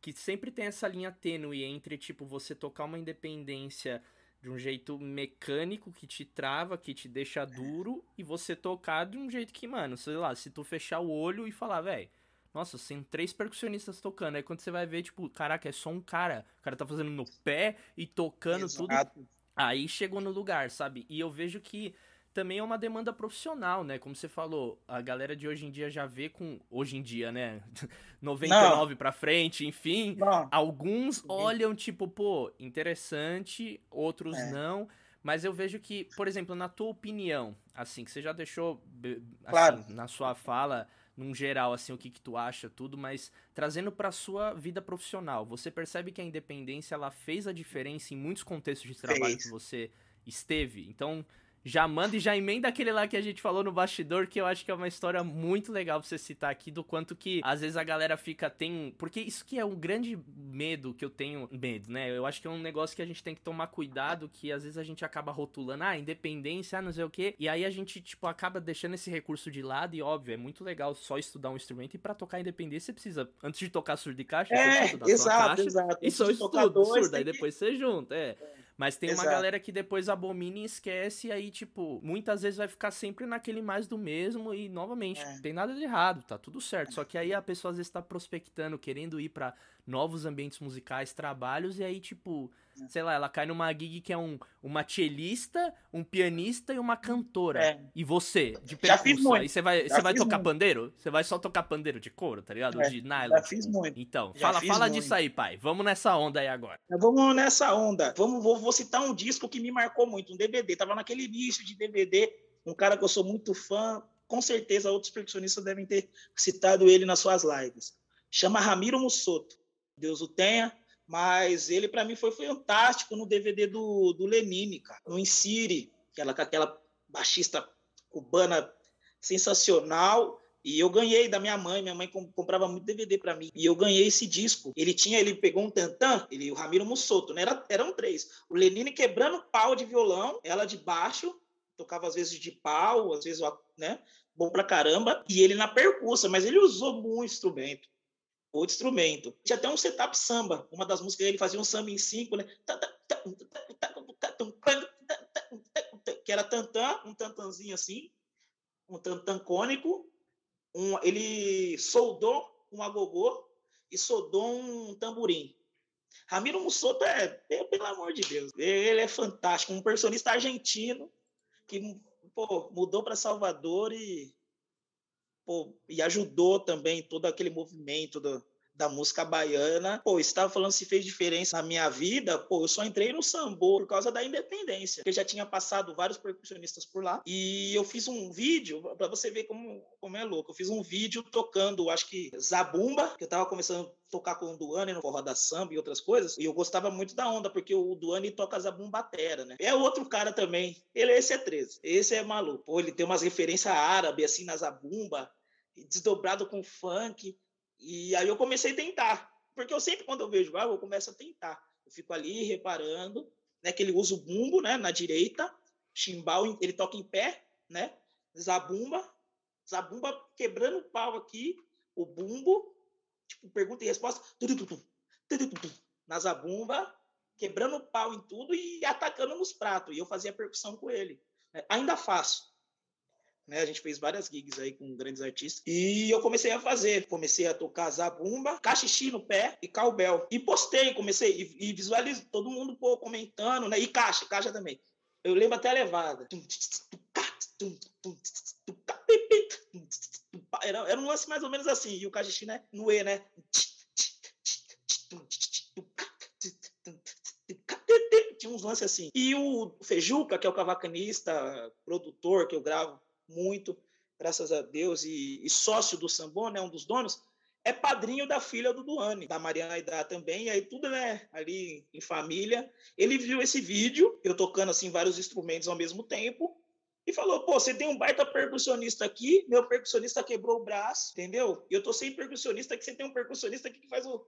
que sempre tem essa linha tênue entre, tipo, você tocar uma independência de um jeito mecânico que te trava, que te deixa duro, e você tocar de um jeito que, mano, sei lá, se tu fechar o olho e falar, velho, nossa, tem três percussionistas tocando. Aí quando você vai ver, tipo, caraca, é só um cara. O cara tá fazendo no pé e tocando Exato. tudo. Aí chegou no lugar, sabe? E eu vejo que também é uma demanda profissional, né? Como você falou, a galera de hoje em dia já vê com. Hoje em dia, né? <laughs> 99 para frente, enfim. Não. Alguns olham, tipo, pô, interessante, outros é. não. Mas eu vejo que, por exemplo, na tua opinião, assim, que você já deixou assim, claro. na sua fala, num geral, assim, o que, que tu acha, tudo, mas trazendo pra sua vida profissional, você percebe que a independência, ela fez a diferença em muitos contextos de trabalho Fez. que você esteve? Então, já manda e já emenda aquele lá que a gente falou no bastidor, que eu acho que é uma história muito legal pra você citar aqui, do quanto que às vezes a galera fica, tem. Porque isso que é um grande medo que eu tenho. Medo, né? Eu acho que é um negócio que a gente tem que tomar cuidado, que às vezes a gente acaba rotulando, ah, independência, ah, não sei o quê. E aí a gente, tipo, acaba deixando esse recurso de lado, e óbvio, é muito legal só estudar um instrumento, e para tocar independência você precisa, antes de tocar surdo e caixa, é, você precisa exato, caixa, exato. E só estudo, surdo, aí depois você junta, é. é. Mas tem Exato. uma galera que depois abomina e esquece, e aí, tipo, muitas vezes vai ficar sempre naquele mais do mesmo, e novamente, é. tem nada de errado, tá tudo certo. Só que aí a pessoa às vezes tá prospectando, querendo ir para novos ambientes musicais, trabalhos, e aí, tipo, é. sei lá, ela cai numa gig que é um, uma cellista, um pianista e uma cantora. É. E você, de percussão, aí você vai, você vai tocar muito. pandeiro? Você vai só tocar pandeiro de couro, tá ligado? É. De nylon. Já fiz muito. Então, já fala, fala disso aí, pai. Vamos nessa onda aí agora. Vamos nessa onda. Vamos, vou, vou citar um disco que me marcou muito, um DVD. Tava naquele início de DVD, um cara que eu sou muito fã, com certeza outros percussionistas devem ter citado ele nas suas lives. Chama Ramiro Mussoto. Deus o tenha, mas ele para mim foi fantástico no DVD do, do Lenine, cara, no Insire, aquela aquela baixista cubana sensacional. E eu ganhei da minha mãe, minha mãe comprava muito DVD para mim. E eu ganhei esse disco. Ele tinha, ele pegou um tantã, ele o Ramiro Mussoto, né? Era, eram três. O Lenine quebrando pau de violão, ela de baixo, tocava às vezes de pau, às vezes, né? Bom pra caramba. E ele na percussa, mas ele usou muito instrumento outro instrumento. Tinha até um setup samba, uma das músicas ele fazia um samba em cinco, né? Que era tantã, um tantanzinho assim, um tantã cônico, um, ele soldou um agogô e soldou um tamborim. Ramiro Mussoto é, pelo amor de Deus, ele é fantástico, um personista argentino que pô, mudou para Salvador e pô, e ajudou também todo aquele movimento do, da música baiana. Pô, estava falando se fez diferença na minha vida. Pô, eu só entrei no sambô por causa da independência, porque já tinha passado vários percussionistas por lá. E eu fiz um vídeo para você ver como, como é louco. Eu fiz um vídeo tocando, acho que Zabumba, que eu tava começando a tocar com o Duane no forró da samba e outras coisas. E eu gostava muito da onda, porque o Duane toca Zabumbatera, né? É outro cara também. Ele esse é 13. Esse é maluco. Pô, ele tem umas referências árabes assim na Zabumba, desdobrado com funk. E aí eu comecei a tentar, porque eu sempre, quando eu vejo algo, eu começo a tentar. Eu fico ali reparando, né, que ele usa o bumbo, né, na direita, chimbal, ele toca em pé, né, zabumba, zabumba quebrando o pau aqui, o bumbo, tipo, pergunta e resposta, na zabumba, quebrando o pau em tudo e atacando nos pratos. E eu fazia percussão com ele. Né? Ainda faço. Né? A gente fez várias gigs aí com grandes artistas. E eu comecei a fazer. Comecei a tocar zabumba, cachixi no pé e cowbell. E postei, comecei e, e visualizo todo mundo pô, comentando, né? E caixa, caixa também. Eu lembro até a levada. Era, era um lance mais ou menos assim. E o cachixi, né? No E, né? Tinha uns lances assim. E o Fejuca, que é o cavacanista, produtor que eu gravo muito, graças a Deus, e, e sócio do Sambon, né, um dos donos, é padrinho da filha do Duane, da Mariana Aidá também, e aí tudo, né, ali em família. Ele viu esse vídeo, eu tocando, assim, vários instrumentos ao mesmo tempo, e falou, pô, você tem um baita percussionista aqui, meu percussionista quebrou o braço, entendeu? E eu tô sem percussionista, que você tem um percussionista aqui que faz o...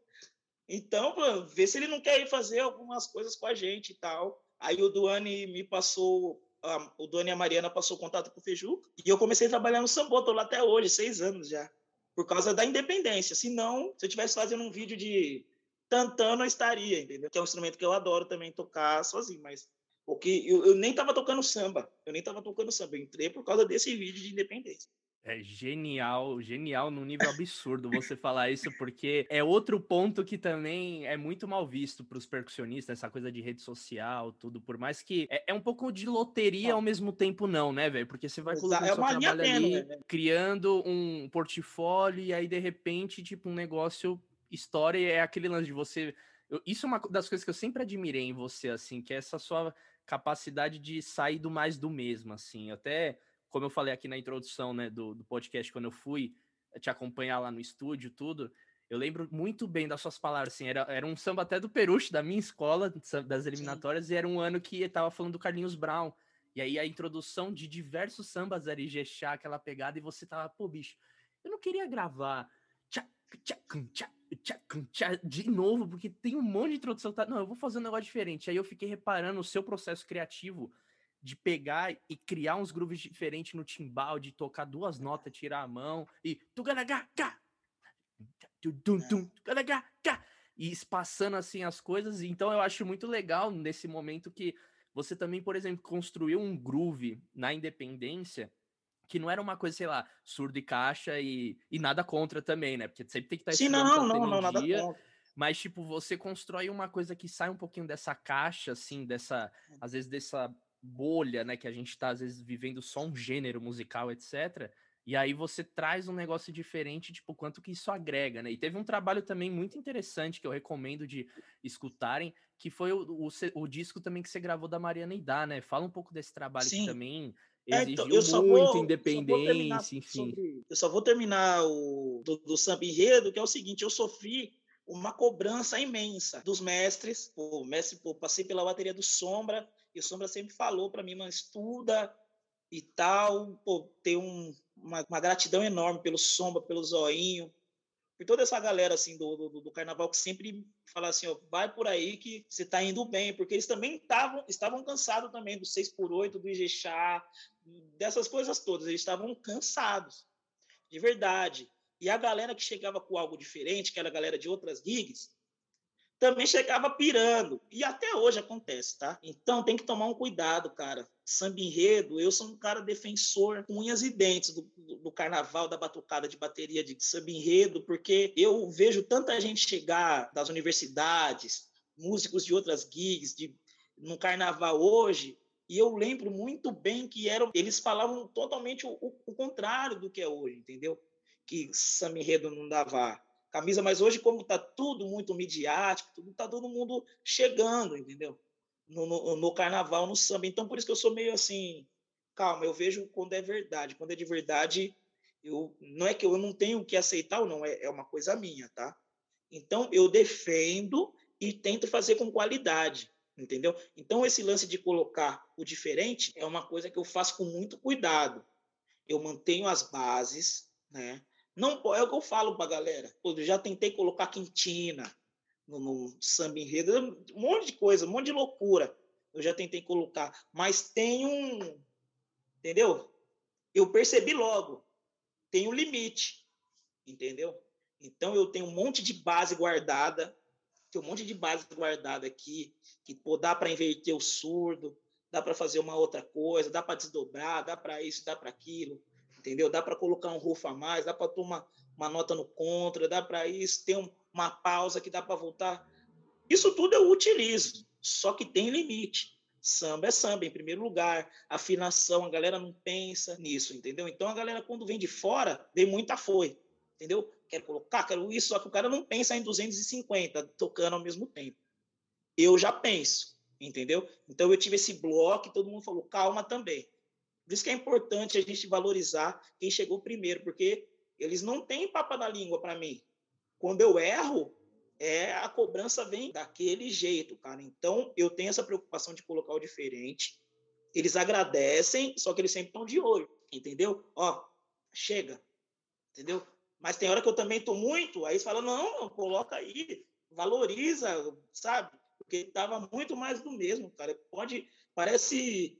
Então, pô, vê se ele não quer ir fazer algumas coisas com a gente e tal. Aí o Duane me passou a, o Doni e a Mariana passou contato com o Feju e eu comecei a trabalhar no Sambô, tô lá até hoje, seis anos já, por causa da independência. Se não, se eu estivesse fazendo um vídeo de tantano, eu estaria, entendeu? Que é um instrumento que eu adoro também tocar sozinho, mas porque eu, eu nem tava tocando samba, eu nem tava tocando samba, eu entrei por causa desse vídeo de independência. É genial, genial num nível absurdo você falar isso, porque é outro ponto que também é muito mal visto para os percussionistas, essa coisa de rede social, tudo, por mais que é, é um pouco de loteria ao mesmo tempo não, né, velho? Porque você vai colocando é seu trabalho ali, né? criando um portfólio e aí de repente, tipo, um negócio história é aquele lance de você eu, isso é uma das coisas que eu sempre admirei em você, assim, que é essa sua capacidade de sair do mais do mesmo, assim. Até como eu falei aqui na introdução né, do, do podcast, quando eu fui te acompanhar lá no estúdio, tudo, eu lembro muito bem das suas palavras, assim, era, era um samba até do Peruche, da minha escola, das eliminatórias, Sim. e era um ano que estava falando do Carlinhos Brown, e aí a introdução de diversos sambas era Ijexá, aquela pegada, e você tava, pô, bicho, eu não queria gravar de novo, porque tem um monte de introdução, tá? não, eu vou fazer um negócio diferente, aí eu fiquei reparando o seu processo criativo, de pegar e criar uns grooves diferentes no timbal, de tocar duas notas, tirar a mão e e espaçando assim as coisas. Então eu acho muito legal nesse momento que você também, por exemplo, construiu um groove na independência que não era uma coisa, sei lá, surdo e caixa e, e nada contra também, né? Porque sempre tem que estar tá Sim, não, não, não, nada contra. Mas, tipo, você constrói uma coisa que sai um pouquinho dessa caixa, assim, dessa, hum. às vezes, dessa bolha, né? Que a gente tá, às vezes, vivendo só um gênero musical, etc. E aí você traz um negócio diferente, tipo, quanto que isso agrega, né? E teve um trabalho também muito interessante que eu recomendo de escutarem, que foi o, o, o disco também que você gravou da Mariana Idá, né? Fala um pouco desse trabalho Sim. que também exigiu é, então, muito vou, independência, enfim. Sobre, eu só vou terminar o do, do samba enredo, que é o seguinte, eu sofri uma cobrança imensa dos mestres, o mestre, pô, passei pela bateria do Sombra, e o Sombra sempre falou para mim, mano, estuda e tal, pô, tem um, uma, uma, gratidão enorme pelo Sombra, pelo Zoinho, por toda essa galera assim do, do, do, carnaval que sempre fala assim, ó, vai por aí que você está indo bem, porque eles também estavam estavam cansados também do 6 por 8 do Ijexá, dessas coisas todas, eles estavam cansados. De verdade. E a galera que chegava com algo diferente, que era a galera de outras gigs, também chegava pirando. E até hoje acontece, tá? Então tem que tomar um cuidado, cara. Samba enredo, eu sou um cara defensor com unhas e dentes do, do, carnaval, da batucada de bateria de samba enredo, porque eu vejo tanta gente chegar das universidades, músicos de outras gigs, de, no carnaval hoje, e eu lembro muito bem que eram, eles falavam totalmente o, o, o contrário do que é hoje, entendeu? Que samba enredo não dava camisa, mas hoje, como está tudo muito midiático, tudo está todo mundo chegando, entendeu? No, no, no, carnaval, no samba. Então, por isso que eu sou meio assim, calma, eu vejo quando é verdade. Quando é de verdade, eu não é que eu não tenho que aceitar ou não, é, é uma coisa minha, tá? Então, eu defendo e tento fazer com qualidade, entendeu? Então, esse lance de colocar o diferente é uma coisa que eu faço com muito cuidado. Eu mantenho as bases, né? Não, é o que eu falo para a galera. Eu já tentei colocar quintina no, no samba enredo, um monte de coisa, um monte de loucura. Eu já tentei colocar, mas tem um, entendeu? Eu percebi logo, tem um limite, entendeu? Então eu tenho um monte de base guardada, tem um monte de base guardada aqui, que pô, dá para inverter o surdo, dá para fazer uma outra coisa, dá para desdobrar, dá para isso, dá para aquilo entendeu? Dá para colocar um rufo a mais, dá para tomar uma nota no contra, dá para isso, ter uma pausa que dá para voltar. Isso tudo eu utilizo, só que tem limite. Samba é samba, em primeiro lugar. Afinação, a galera não pensa nisso, entendeu? Então a galera, quando vem de fora, vem muita foi, entendeu? Quero colocar, quero isso, só que o cara não pensa em 250 tocando ao mesmo tempo. Eu já penso, entendeu? Então eu tive esse bloco e todo mundo falou, calma também. Por isso que é importante a gente valorizar quem chegou primeiro, porque eles não têm papa na língua para mim. Quando eu erro, é a cobrança vem daquele jeito, cara. Então, eu tenho essa preocupação de colocar o diferente. Eles agradecem, só que eles sempre estão de olho, entendeu? Ó, chega, entendeu? Mas tem hora que eu também tô muito, aí eles falam, não, coloca aí, valoriza, sabe? Porque tava muito mais do mesmo, cara. Pode, parece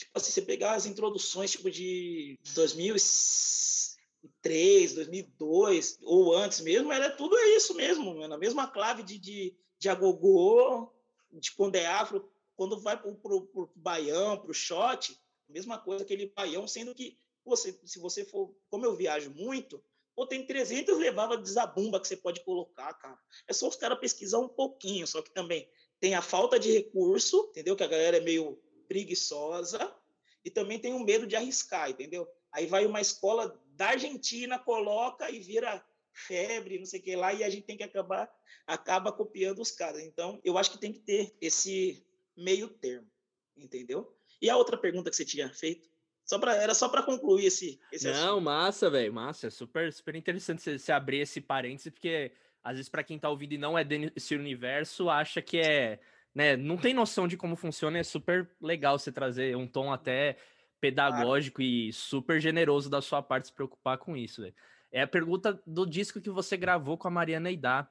tipo assim, você pegar as introduções tipo de 2003, 2002 ou antes mesmo, era tudo isso mesmo, na mesma clave de, de, de agogô, de quando é afro, quando vai para o baião, para o shot, mesma coisa aquele baião, sendo que você, se você for, como eu viajo muito, pô, tem 300 levava de zabumba que você pode colocar, cara. É só os caras pesquisar um pouquinho, só que também tem a falta de recurso, entendeu? Que a galera é meio preguiçosa e também tem um medo de arriscar, entendeu? Aí vai uma escola da Argentina, coloca e vira febre, não sei o que lá, e a gente tem que acabar acaba copiando os caras. Então, eu acho que tem que ter esse meio termo, entendeu? E a outra pergunta que você tinha feito? Só pra, era só para concluir esse, esse Não, assunto. massa, velho, massa. É super, super interessante você, você abrir esse parênteses, porque às vezes para quem tá ouvindo e não é desse universo, acha que é né, não tem noção de como funciona, é super legal você trazer um tom até pedagógico e super generoso da sua parte se preocupar com isso. Véio. É a pergunta do disco que você gravou com a Mariana Idá,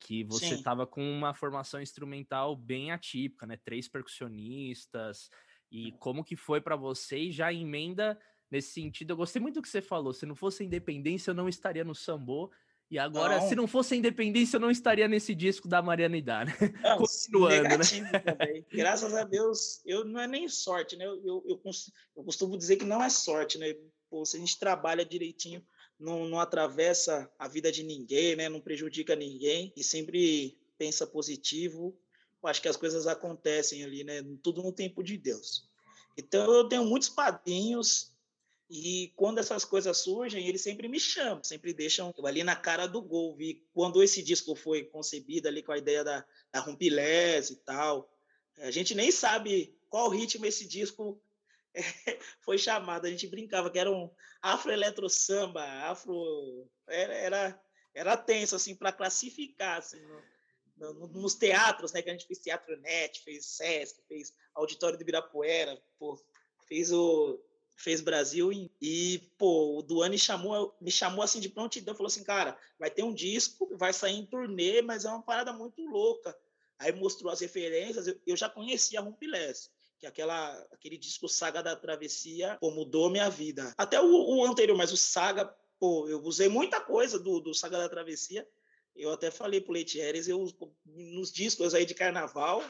que você estava com uma formação instrumental bem atípica, né? Três percussionistas. E como que foi para você? E já emenda nesse sentido. Eu gostei muito do que você falou. Se não fosse independência, eu não estaria no sambô. E agora, não. se não fosse a independência, eu não estaria nesse disco da Mariana Idar. Né? <laughs> Continuando, né? Também. Graças a Deus, eu não é nem sorte, né? Eu, eu, eu, eu costumo dizer que não é sorte, né? Pô, se a gente trabalha direitinho, não, não atravessa a vida de ninguém, né? Não prejudica ninguém e sempre pensa positivo, eu acho que as coisas acontecem ali, né? Tudo no tempo de Deus. Então eu tenho muitos padrinhos e quando essas coisas surgem, eles sempre me chamam, sempre deixam eu ali na cara do gol. E quando esse disco foi concebido ali com a ideia da, da Rumpilés e tal, a gente nem sabe qual ritmo esse disco <laughs> foi chamado. A gente brincava que era um afro-eletro samba, afro. Era, era, era tenso, assim, para classificar. Assim, no, no, nos teatros, né? Que a gente fez Teatro Net, fez Sesc, fez Auditório do Ibirapuera, pô, fez o. Fez Brasil e, pô, o Duane chamou, me chamou assim de prontidão, falou assim, cara, vai ter um disco, vai sair em turnê, mas é uma parada muito louca. Aí mostrou as referências, eu, eu já conhecia Rumpilés que aquela, aquele disco Saga da Travessia pô, mudou minha vida. Até o, o, anterior, mas o Saga, pô, eu usei muita coisa do, do Saga da Travessia. Eu até falei pro Leitieres, eu nos discos aí de carnaval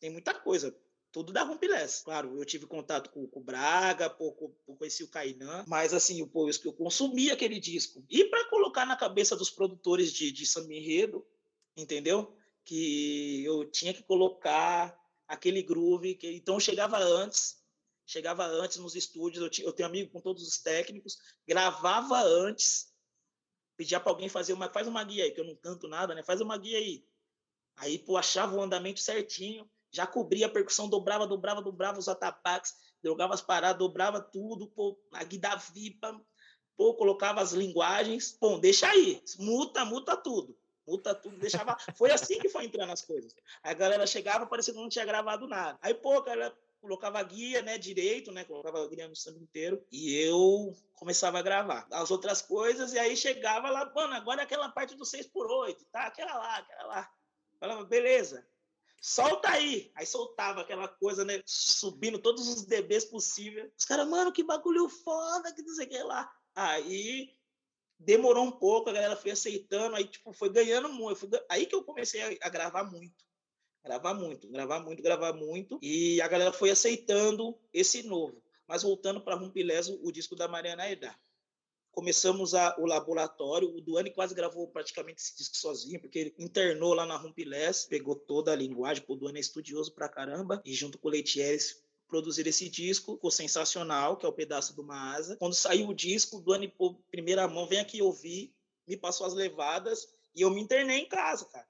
tem muita coisa. Tudo da Rumpilés. Claro, eu tive contato com, com o Braga, pouco conheci o Kainan, mas assim, pô, eu consumi aquele disco. E para colocar na cabeça dos produtores de, de samba enredo, entendeu? Que eu tinha que colocar aquele groove. Que, então eu chegava antes, chegava antes nos estúdios, eu, tinha, eu tenho amigo com todos os técnicos, gravava antes, pedia para alguém fazer uma, faz uma guia aí, que eu não canto nada, né? Faz uma guia aí. Aí, pô, achava o andamento certinho, já cobria a percussão, dobrava, dobrava, dobrava os atabaques, jogava as paradas, dobrava tudo, pô, a guida vipa, pô, colocava as linguagens, pô, deixa aí, muta, muta tudo multa tudo, deixava. Foi assim que foi entrando as coisas. A galera chegava, parecia que não tinha gravado nada. Aí, pô, cara, colocava guia, né, direito, né, colocava guia no samba inteiro, e eu começava a gravar as outras coisas, e aí chegava lá, mano, agora é aquela parte do 6 por 8 tá, aquela lá, aquela lá. Falava, beleza, solta aí. Aí soltava aquela coisa, né, subindo todos os DBs possíveis. Os caras, mano, que bagulho foda, que não sei o que lá. Aí demorou um pouco, a galera foi aceitando, aí tipo, foi ganhando muito. Aí que eu comecei a, a, gravar muito. Gravar muito, gravar muito, gravar muito. E a galera foi aceitando esse novo. Mas voltando para Rumpilés, o disco da Mariana Aida. Começamos a, o laboratório. O Duane quase gravou praticamente esse disco sozinho, porque ele internou lá na Rumpilés, pegou toda a linguagem. O Duane é estudioso pra caramba. E junto com o Leitieres produzir esse disco, ficou sensacional, que é o pedaço de uma asa. Quando saiu o disco, do ano primeira mão, vem aqui ouvir, me passou as levadas e eu me internei em casa, cara.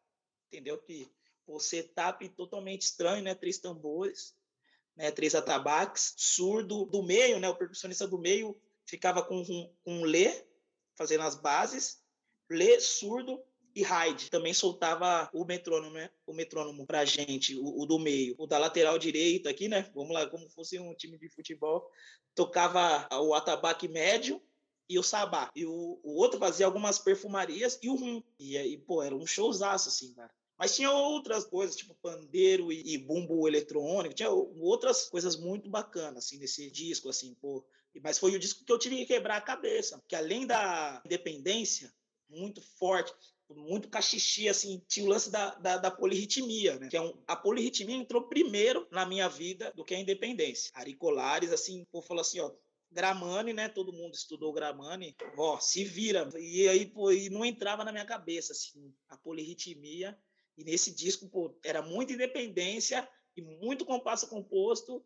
Entendeu? Que o setup totalmente estranho, né? Três tambores, né? Três atabaques, surdo do meio, né? O percussionista do meio ficava com um, lê, fazendo as bases, lê, surdo, e Hyde também soltava o metrônomo, né? O metrônomo pra gente, o, o, do meio. O da lateral direita aqui, né? Vamos lá, como fosse um time de futebol. Tocava o atabaque médio e o sabá. E o, o outro fazia algumas perfumarias e o rum. E aí, pô, era um showzaço, assim, cara. Mas tinha outras coisas, tipo pandeiro e, e bumbo eletrônico, tinha outras coisas muito bacanas, assim, nesse disco, assim, pô. Mas foi o disco que eu tive que quebrar a cabeça, que além da independência muito forte, muito cachixi, assim, tinha o lance da, da, da polirritmia, né? Que é um, a polirritmia entrou primeiro na minha vida do que a independência. Aricolares, assim, o povo falou assim, ó, Gramani, né? Todo mundo estudou Gramani, ó, se vira. E aí, pô, e não entrava na minha cabeça, assim, a polirritmia. E nesse disco, pô, era muita independência e muito compasso composto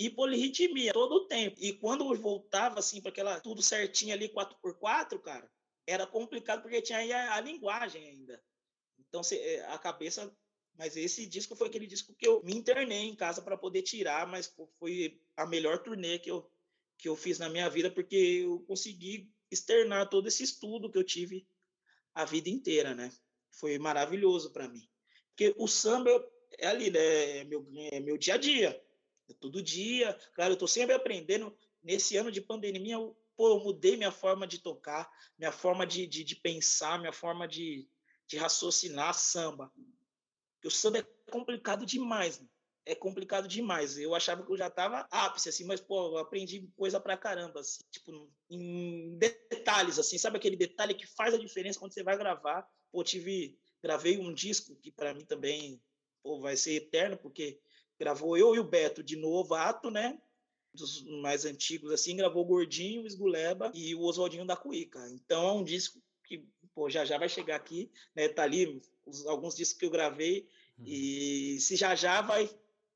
e polirritmia todo o tempo. E quando voltava, assim, para aquela tudo certinho ali, 4x4, cara, era complicado porque tinha aí a, a linguagem ainda. Então, eh, a cabeça. Mas esse disco foi aquele disco que eu me internei em casa para poder tirar, mas foi a melhor turnê que eu, que eu fiz na minha vida, porque eu consegui externar todo esse estudo que eu tive a vida inteira, né? Foi maravilhoso para mim. Porque o samba é ali, né? É meu, é meu dia a dia. É todo dia. Claro, eu estou sempre aprendendo. Nesse ano de pandemia, eu pô, eu mudei minha forma de tocar, minha forma de, de, de pensar, minha forma de, de raciocinar samba. Porque o samba é complicado demais. Né? é complicado demais. Eu achava que eu já estava ápice, assim, mas, pô, eu aprendi coisa pra caramba, assim, tipo, em detalhes, assim, sabe aquele detalhe que faz a diferença quando você vai gravar? Pô, tive, gravei um disco que para mim também, pô, vai ser eterno, porque gravou eu e o Beto de novato, né? Dos mais antigos, assim, gravou o Gordinho, o Esguleba e o Oswaldinho da Cuíca. Então é um disco que, pô, já já vai chegar aqui, né? Tá ali os, alguns discos que eu gravei, uhum. e se já já vai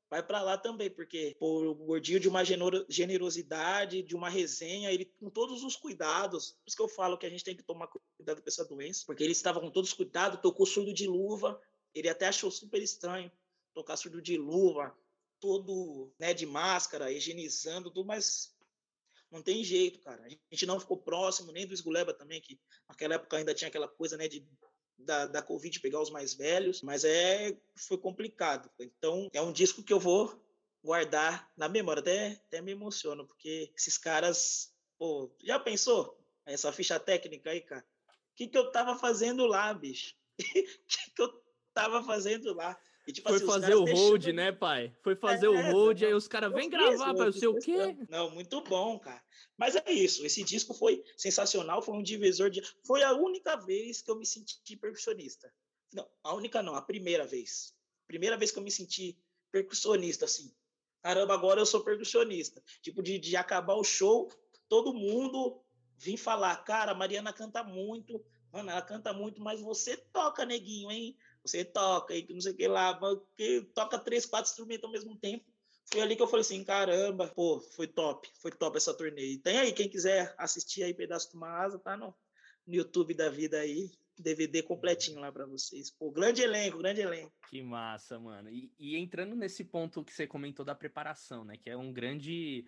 vai para lá também, porque pô, o gordinho de uma generosidade, de uma resenha, ele com todos os cuidados, por isso que eu falo que a gente tem que tomar cuidado com essa doença, porque ele estava com todos os cuidados, tocou surdo de luva, ele até achou super estranho tocar surdo de luva, todo né, de máscara, higienizando tudo, mas não tem jeito, cara. A gente não ficou próximo, nem do Esguleba também, que naquela época ainda tinha aquela coisa né, de da, da Covid pegar os mais velhos, mas é foi complicado. Então, é um disco que eu vou guardar na memória. Até, até me emociono, porque esses caras. Pô, já pensou? Essa ficha técnica aí, cara? O que, que eu tava fazendo lá, bicho? O <laughs> que, que eu tava fazendo lá? E, tipo, Foi assim, fazer o hold, deixam... né, pai? Foi fazer é, o hold, aí os caras, vem gravar, pai, eu sei o quê? Não, muito bom, cara. Mas é isso, esse disco foi sensacional, foi um divisor de... Foi a única vez que eu me senti percussionista. Não, a única não, a primeira vez. Primeira vez que eu me senti percussionista, assim. Caramba, agora eu sou percussionista. Tipo, de, de acabar o show, todo mundo vir falar, cara, a Mariana canta muito, mano, ela canta muito, mas você toca, neguinho, hein? Você toca e não sei o que lá, que toca três, quatro instrumentos ao mesmo tempo. Foi ali que eu falei assim, caramba, pô, foi top, foi top essa turnê. E tem aí, quem quiser assistir aí Pedaço de uma Asa, tá no, no YouTube da vida aí, DVD completinho lá para vocês. Pô, grande elenco, grande elenco. Que massa, mano. E, e, entrando nesse ponto que você comentou da preparação, né, que é um grande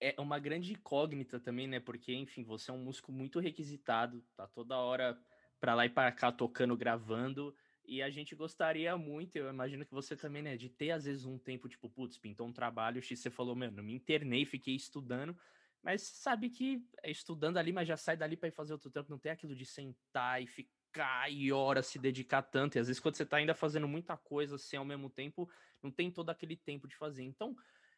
é uma grande incógnita também, né? Porque, enfim, você é um músico muito requisitado, tá toda hora para lá e para cá tocando, gravando. E a gente gostaria muito, eu imagino que você também, né, de ter às vezes um tempo, tipo, putz, pintou um trabalho, X, você falou, mano, me internei, fiquei estudando, mas sabe que é estudando ali, mas já sai dali para ir fazer outro tempo, não tem aquilo de sentar e ficar e horas se dedicar tanto, e às vezes quando você tá ainda fazendo muita coisa assim ao mesmo tempo, não tem todo aquele tempo de fazer. Então,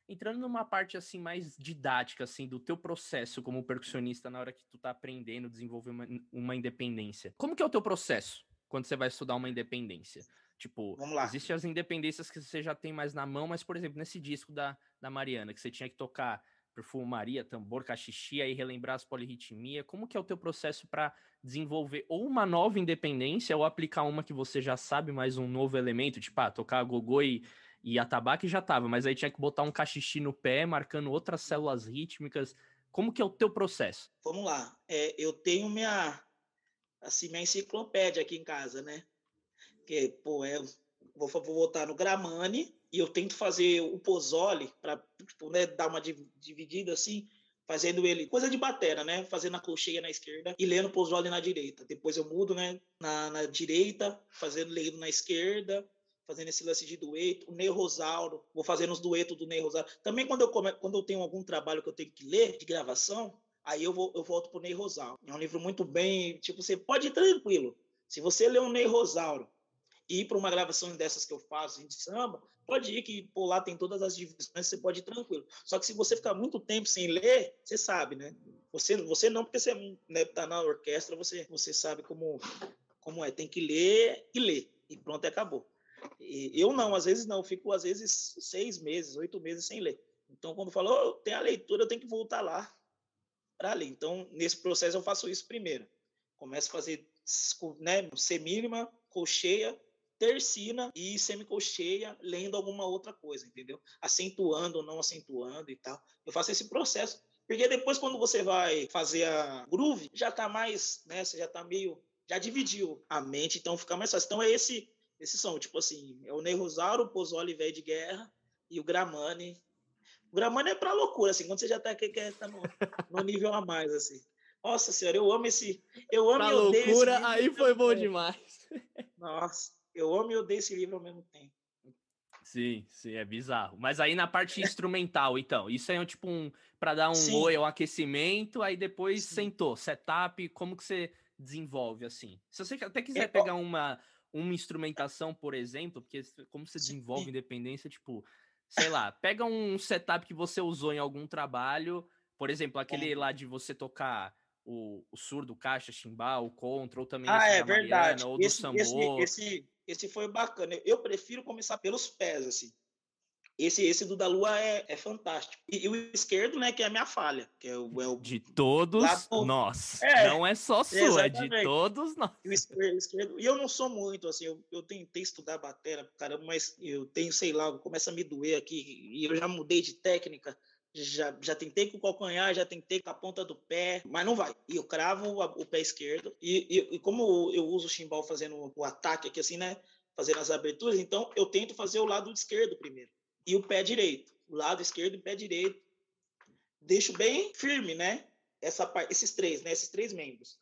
entrando numa parte assim mais didática assim do teu processo como percussionista na hora que tu tá aprendendo, desenvolver uma, uma independência. Como que é o teu processo? Quando você vai estudar uma independência. Tipo, existem as independências que você já tem mais na mão, mas, por exemplo, nesse disco da, da Mariana, que você tinha que tocar perfumaria, tambor, cachixia e relembrar as polirritmia, como que é o teu processo para desenvolver ou uma nova independência ou aplicar uma que você já sabe mais um novo elemento, tipo, ah, tocar gogô e, e atabaque já tava, mas aí tinha que botar um cachixi no pé, marcando outras células rítmicas. Como que é o teu processo? Vamos lá. É, eu tenho minha assim, minha enciclopédia aqui em casa, né? Que, pô, é, vou, vou voltar no Gramani e eu tento fazer o Pozzoli para tipo, né, dar uma dividida assim, fazendo ele coisa de batera, né? Fazendo a colcheia na esquerda e lendo Pozzoli na direita. Depois eu mudo, né? Na, na direita, fazendo lendo na esquerda, fazendo esse lance de dueto, o Ney Rosauro, vou fazendo os duetos do Ney Rosauro. Também quando eu, come, quando eu tenho algum trabalho que eu tenho que ler de gravação, Aí eu, vou, eu volto pro Ney Rosauro. É um livro muito bem, tipo, você pode ir tranquilo. Se você ler um Ney Rosauro e ir para uma gravação dessas que eu faço de samba, pode ir que por lá tem todas as divisões, você pode ir tranquilo. Só que se você ficar muito tempo sem ler, você sabe, né? Você, você não, porque você né, tá na orquestra, você, você sabe como, como é. Tem que ler e ler. E pronto, acabou. E eu não, às vezes não. Fico, às vezes, seis meses, oito meses sem ler. Então, quando falou, oh, tem a leitura, eu tenho que voltar lá para ali. Então, nesse processo, eu faço isso primeiro. Começo a fazer né, semínima, colcheia, tercina e semicolcheia, lendo alguma outra coisa, entendeu? Acentuando ou não acentuando e tal. Eu faço esse processo. Porque depois, quando você vai fazer a groove, já tá mais, né? Você já tá meio. Já dividiu a mente, então fica mais fácil. Então é esse, esse som, tipo assim, é o Ney Rosauro, o Pozzoli Velho de Guerra e o Gramani o Gramani é pra loucura, assim, quando você já tá, quer, quer tá no, no nível a mais, assim. Nossa senhora, eu amo esse. Eu amo pra e odeio loucura, esse aí foi bom demais. Nossa, eu amo e odeio esse livro ao mesmo tempo. Sim, sim, é bizarro. Mas aí na parte instrumental, então, isso aí é tipo um para dar um sim. oi, um aquecimento, aí depois sim. sentou, setup, como que você desenvolve assim? Se você até quiser é, pegar uma uma instrumentação, por exemplo, porque como você desenvolve independência, tipo, sei lá, pega um setup que você usou em algum trabalho, por exemplo, aquele lá de você tocar o, o surdo, caixa, chimbal, o contra, ou também ah, é verdade. ou esse, do esse, esse, esse foi bacana. Eu prefiro começar pelos pés, assim. Esse, esse do da Lua é, é fantástico. E, e, o esquerdo, né, que é a minha falha. Que é o, é o de todos nós. É, não é só sua, exatamente. é de todos nós. E o esquerdo, esquerdo, e eu não sou muito, assim, eu, eu tentei estudar bateria, caramba, mas eu tenho, sei lá, começa a me doer aqui, e eu já mudei de técnica, já, já tentei com o calcanhar, já tentei com a ponta do pé, mas não vai. E eu cravo o pé esquerdo, e, e, e como eu uso o chimbal fazendo o ataque aqui, assim, né, fazendo as aberturas, então eu tento fazer o lado esquerdo primeiro e o pé direito, o lado esquerdo e pé direito. Deixo bem firme, né? Essa, esses três, né? Esses três membros.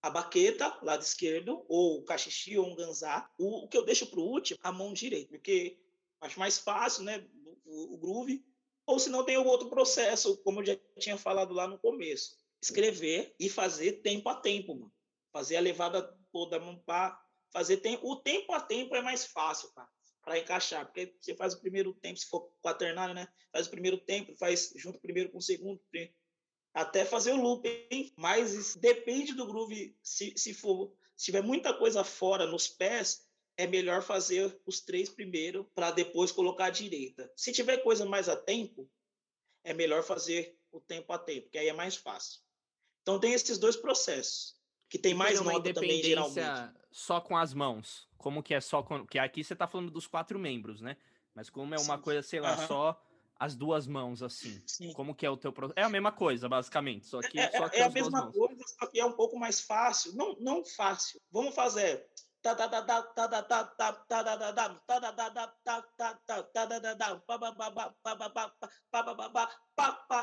A baqueta, lado esquerdo, ou o cachixi ou um ganzá. O, o que eu deixo para o último, a mão direita, porque acho mais fácil, né? O, o groove. Ou se não tem o outro processo, como eu já tinha falado lá no começo. Escrever e fazer tempo a tempo, mano. Fazer a levada toda, mão para fazer tempo. O tempo a tempo é mais fácil, cara para encaixar, porque você faz o primeiro tempo, se for quaternário, né? Faz o primeiro tempo, faz junto primeiro com o segundo, até fazer o looping, mas depende do groove, se, se for, se tiver muita coisa fora nos pés, é melhor fazer os três primeiro para depois colocar a direita. Se tiver coisa mais a tempo, é melhor fazer o tempo a tempo, que aí é mais fácil. Então tem esses dois processos, que tem mais nota também geralmente. Só com as mãos. Como que é só com. Que aqui você tá falando dos quatro membros, né? Mas como é uma Sim. coisa, sei lá, uhum. só as duas mãos, assim. Sim. Como que é o teu processo? É a mesma coisa, basicamente. Só que, é, só que é a mesma coisa, só que é um pouco mais fácil. Não, não fácil. Vamos fazer.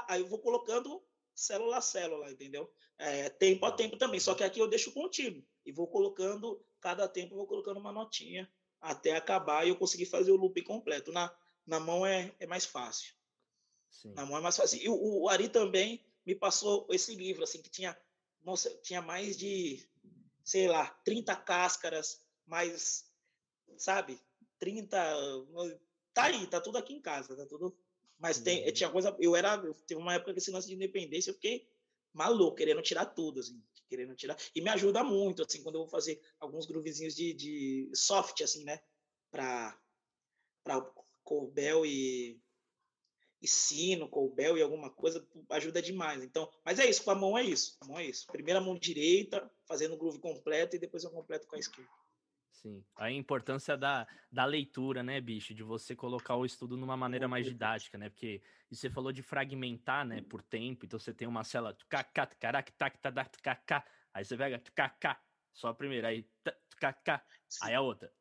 Aí eu vou colocando célula a célula, entendeu? É, tempo a tempo também. Só que aqui eu deixo contínuo e vou colocando cada tempo eu vou colocando uma notinha até acabar e eu conseguir fazer o loop completo. Na, na mão é, é mais fácil. Sim. Na mão é mais fácil. E o, o, Ari também me passou esse livro, assim, que tinha, nossa, tinha mais de, sei lá, 30 cáscaras, mais, sabe, 30. Tá aí, tá tudo aqui em casa, tá tudo. Mas tem, uhum. tinha coisa. Eu era. Teve uma época que esse lance de independência, eu fiquei maluco, querendo tirar tudo, assim querendo tirar. E me ajuda muito, assim, quando eu vou fazer alguns groovezinhos de, de soft, assim, né? Para Corbel e, e sino, Corbel e alguma coisa, ajuda demais. Então, mas é isso, com a mão é isso. A mão é isso. Primeira mão direita, fazendo o groove completo e depois eu completo com a esquerda. Sim. A importância da, da leitura, né, bicho? De você colocar o estudo numa maneira mais didática, né? Porque você falou de fragmentar, né, por tempo. Então você tem uma célula, aí você pega, só a primeira, aí, aí a outra,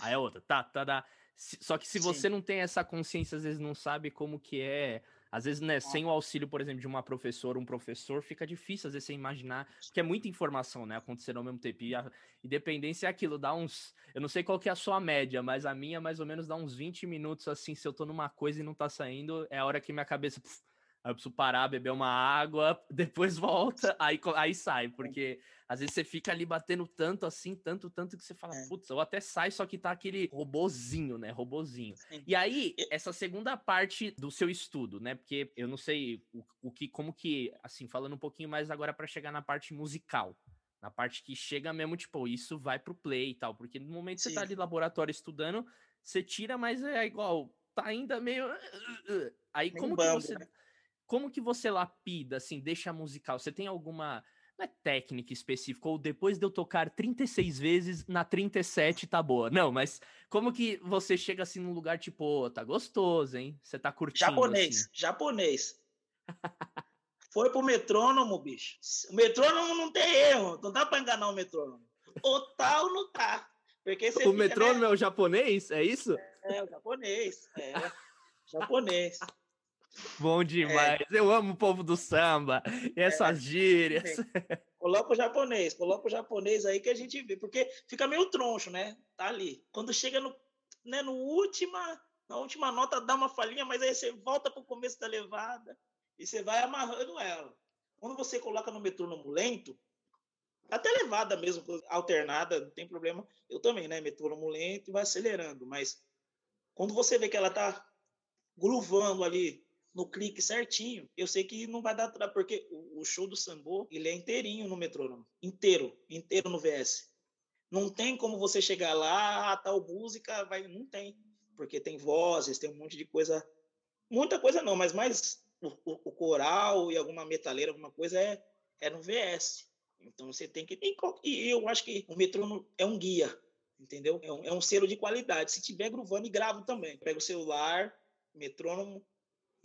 aí a outra, tá, tá, tá. Só que se você não tem essa consciência, às vezes não sabe como que é às vezes, né, sem o auxílio, por exemplo, de uma professora, um professor, fica difícil, às vezes, você imaginar, porque é muita informação, né, acontecendo ao mesmo tempo. E a independência é aquilo, dá uns. Eu não sei qual que é a sua média, mas a minha, mais ou menos, dá uns 20 minutos, assim, se eu tô numa coisa e não tá saindo, é a hora que minha cabeça. Puf, aí eu preciso parar, beber uma água, <laughs> depois volta, aí, aí sai, porque às vezes você fica ali batendo tanto assim, tanto, tanto que você fala, é. putz, ou até sai, só que tá aquele robozinho, né? Robozinho. Sim. E aí, essa segunda parte do seu estudo, né? Porque eu não sei o, o que, como que, assim, falando um pouquinho mais agora para chegar na parte musical. Na parte que chega mesmo, tipo, isso vai pro play e tal. Porque no momento que você tá ali no laboratório estudando, você tira, mas é igual, tá ainda meio. <laughs> Aí, como que você. Né? Como que você lapida, assim, deixa musical? Você tem alguma não é técnica específica, ou depois de eu tocar 36 vezes, na 37 tá boa. Não, mas como que você chega assim num lugar tipo, oh, tá gostoso, hein? Você tá curtindo. Japonês, assim. japonês. Foi pro metrônomo, bicho. O metrônomo não tem erro, não dá pra enganar o metrônomo. O tal não tá. Porque o metrônomo né? é o japonês, é isso? É, é o japonês, é. japonês. Bom demais. É. Eu amo o povo do samba e essas é. gírias. Coloca o japonês, coloca o japonês aí que a gente vê, porque fica meio troncho, né? Tá ali. Quando chega no, né, no última, na última nota dá uma falhinha, mas aí você volta para o começo da levada e você vai amarrando ela. Quando você coloca no metrônomo lento, Até levada mesmo, alternada, não tem problema. Eu também, né? Metrônomo lento e vai acelerando. Mas quando você vê que ela tá gruvando ali no clique certinho, eu sei que não vai dar porque o, show do Sambo, ele é inteirinho no metrônomo, inteiro, inteiro no VS. Não tem como você chegar lá, a tal música vai, não tem, porque tem vozes, tem um monte de coisa, muita coisa não, mas mais o, o, o coral e alguma metaleira, alguma coisa é, é no VS. Então você tem que. E eu acho que o metrônomo é um guia, entendeu? É um, é um selo de qualidade. Se tiver gravando, e gravo também. Pego o celular, metrônomo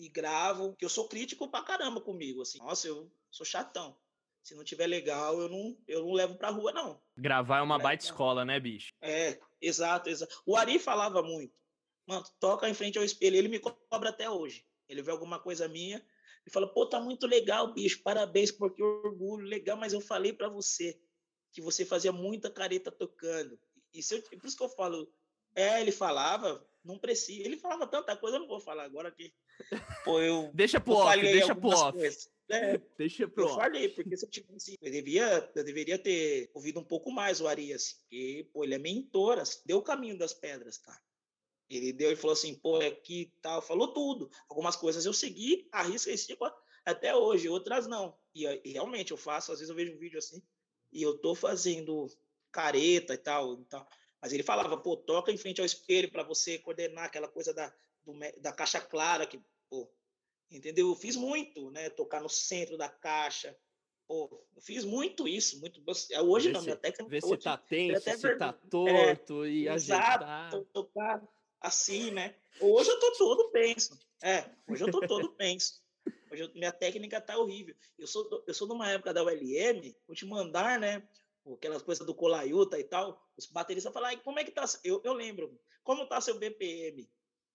e gravo, que eu sou crítico pra caramba comigo, assim. Nossa, eu sou chatão. Se não tiver legal, eu não, eu não levo pra rua, não. Gravar é uma baita escola, né, bicho? É, exato, exato. O Ari falava muito. Mano, toca em frente ao espelho. Ele me cobra até hoje. Ele vê alguma coisa minha e fala: pô, tá muito legal, bicho, parabéns, porque orgulho, legal, mas eu falei para você que você fazia muita careta tocando. E se eu, por isso que eu falo, é, ele falava, não precisa. Ele falava tanta coisa, eu não vou falar agora aqui. Pô, eu. deixa pro off, deixa pro off. É, deixa pro eu falei, <laughs> porque se eu tivesse. Eu, devia, eu deveria ter ouvido um pouco mais o Arias, porque, pô, ele é mentor, assim, deu o caminho das pedras, cara. Ele deu e falou assim, pô, é aqui tal, falou tudo. Algumas coisas eu segui, arrisco esse tipo até hoje, outras não. E, e, realmente eu faço, às vezes eu vejo um vídeo assim, e eu tô fazendo careta e tal, e tal. Mas ele falava, pô, toca em frente ao espelho para você coordenar aquela coisa da, do, da caixa clara, que, pô, entendeu? Eu fiz muito, né? Tocar no centro da caixa. Pô, eu fiz muito isso, muito. Hoje vê não, se, minha técnica. Vê se tá tenso, se tá torto é, e exato, ajeitar. Tocar assim, né? Hoje eu tô todo penso. É, hoje eu tô todo <laughs> penso. Hoje eu, minha técnica tá horrível. Eu sou, eu sou de uma época da ULM, vou te mandar, né? Aquelas coisas do Colaiuta e tal. Os bateristas falaram, como é que tá? Eu, eu lembro, como tá seu BPM?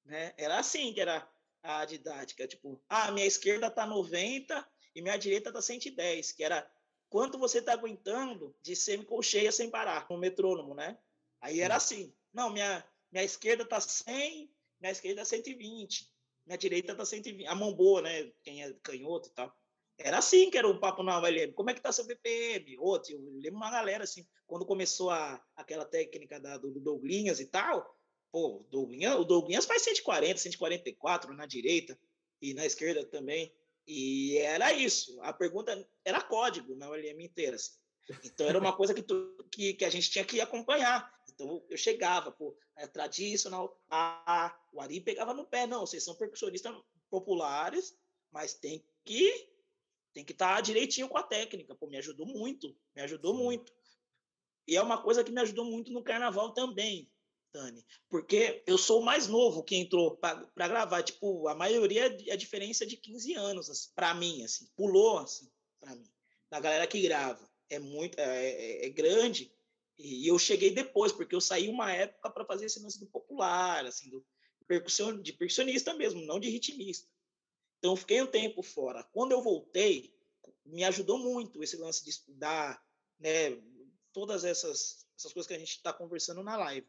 Né? Era assim que era a didática. Tipo, ah, minha esquerda tá 90 e minha direita tá 110, que era quanto você tá aguentando de semicolcheia sem parar, com o metrônomo, né? Aí era assim. Não, minha, minha esquerda está 100, minha esquerda está 120, minha direita está 120. A mão boa, né? Quem é canhoto e tal. Era assim que era o papo na ULM. Como é que tá seu BPM? Outro, eu lembro uma galera assim, quando começou a, aquela técnica da, do, do Douglinhas e tal, pô, o Douglinhas, o Douglinhas faz 140, 144 na direita e na esquerda também. E era isso. A pergunta era código na ULM inteira. Assim. Então era uma coisa que, tu, que, que a gente tinha que acompanhar. Então eu chegava, pô, é tradicional, a, o Ari pegava no pé, não, vocês são percussionistas populares, mas tem que tem que estar tá direitinho com a técnica, pô, me ajudou muito, me ajudou muito. E é uma coisa que me ajudou muito no carnaval também, Dani, porque eu sou o mais novo que entrou para gravar, tipo, a maioria é a diferença é de 15 anos, assim, para mim, assim, pulou, assim, para mim, da galera que grava. É muito, é, é, é grande, e eu cheguei depois, porque eu saí uma época para fazer esse lance do popular, assim, do percussion, de percussionista mesmo, não de ritmista. Então, eu fiquei um tempo fora. Quando eu voltei, me ajudou muito esse lance de estudar, né, todas essas, essas coisas que a gente está conversando na live.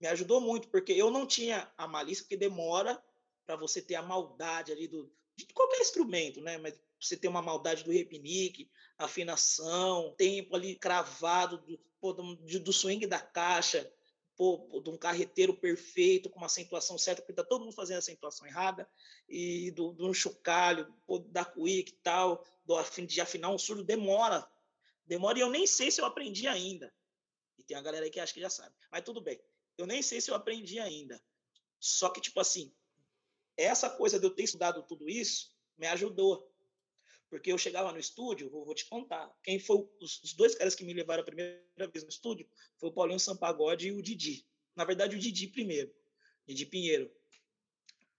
Me ajudou muito, porque eu não tinha a malícia, porque demora para você ter a maldade ali do, de qualquer instrumento, né? Mas você ter uma maldade do repinique, afinação, tempo ali cravado do, do, do swing da caixa, pô, de um carreteiro perfeito, com uma acentuação certa, porque está todo mundo fazendo a acentuação errada, e do, do chocalho, pô, da quick e tal, do, de afinar um surdo, demora. Demora e eu nem sei se eu aprendi ainda. E tem a galera aí que acha que já sabe. Mas tudo bem. Eu nem sei se eu aprendi ainda. Só que, tipo assim, essa coisa de eu ter estudado tudo isso me ajudou. Porque eu chegava no estúdio, vou, vou te contar, quem foi os, os, dois caras que me levaram a primeira vez no estúdio foi o Paulinho Sampagode e o Didi. Na verdade, o Didi primeiro, Didi Pinheiro.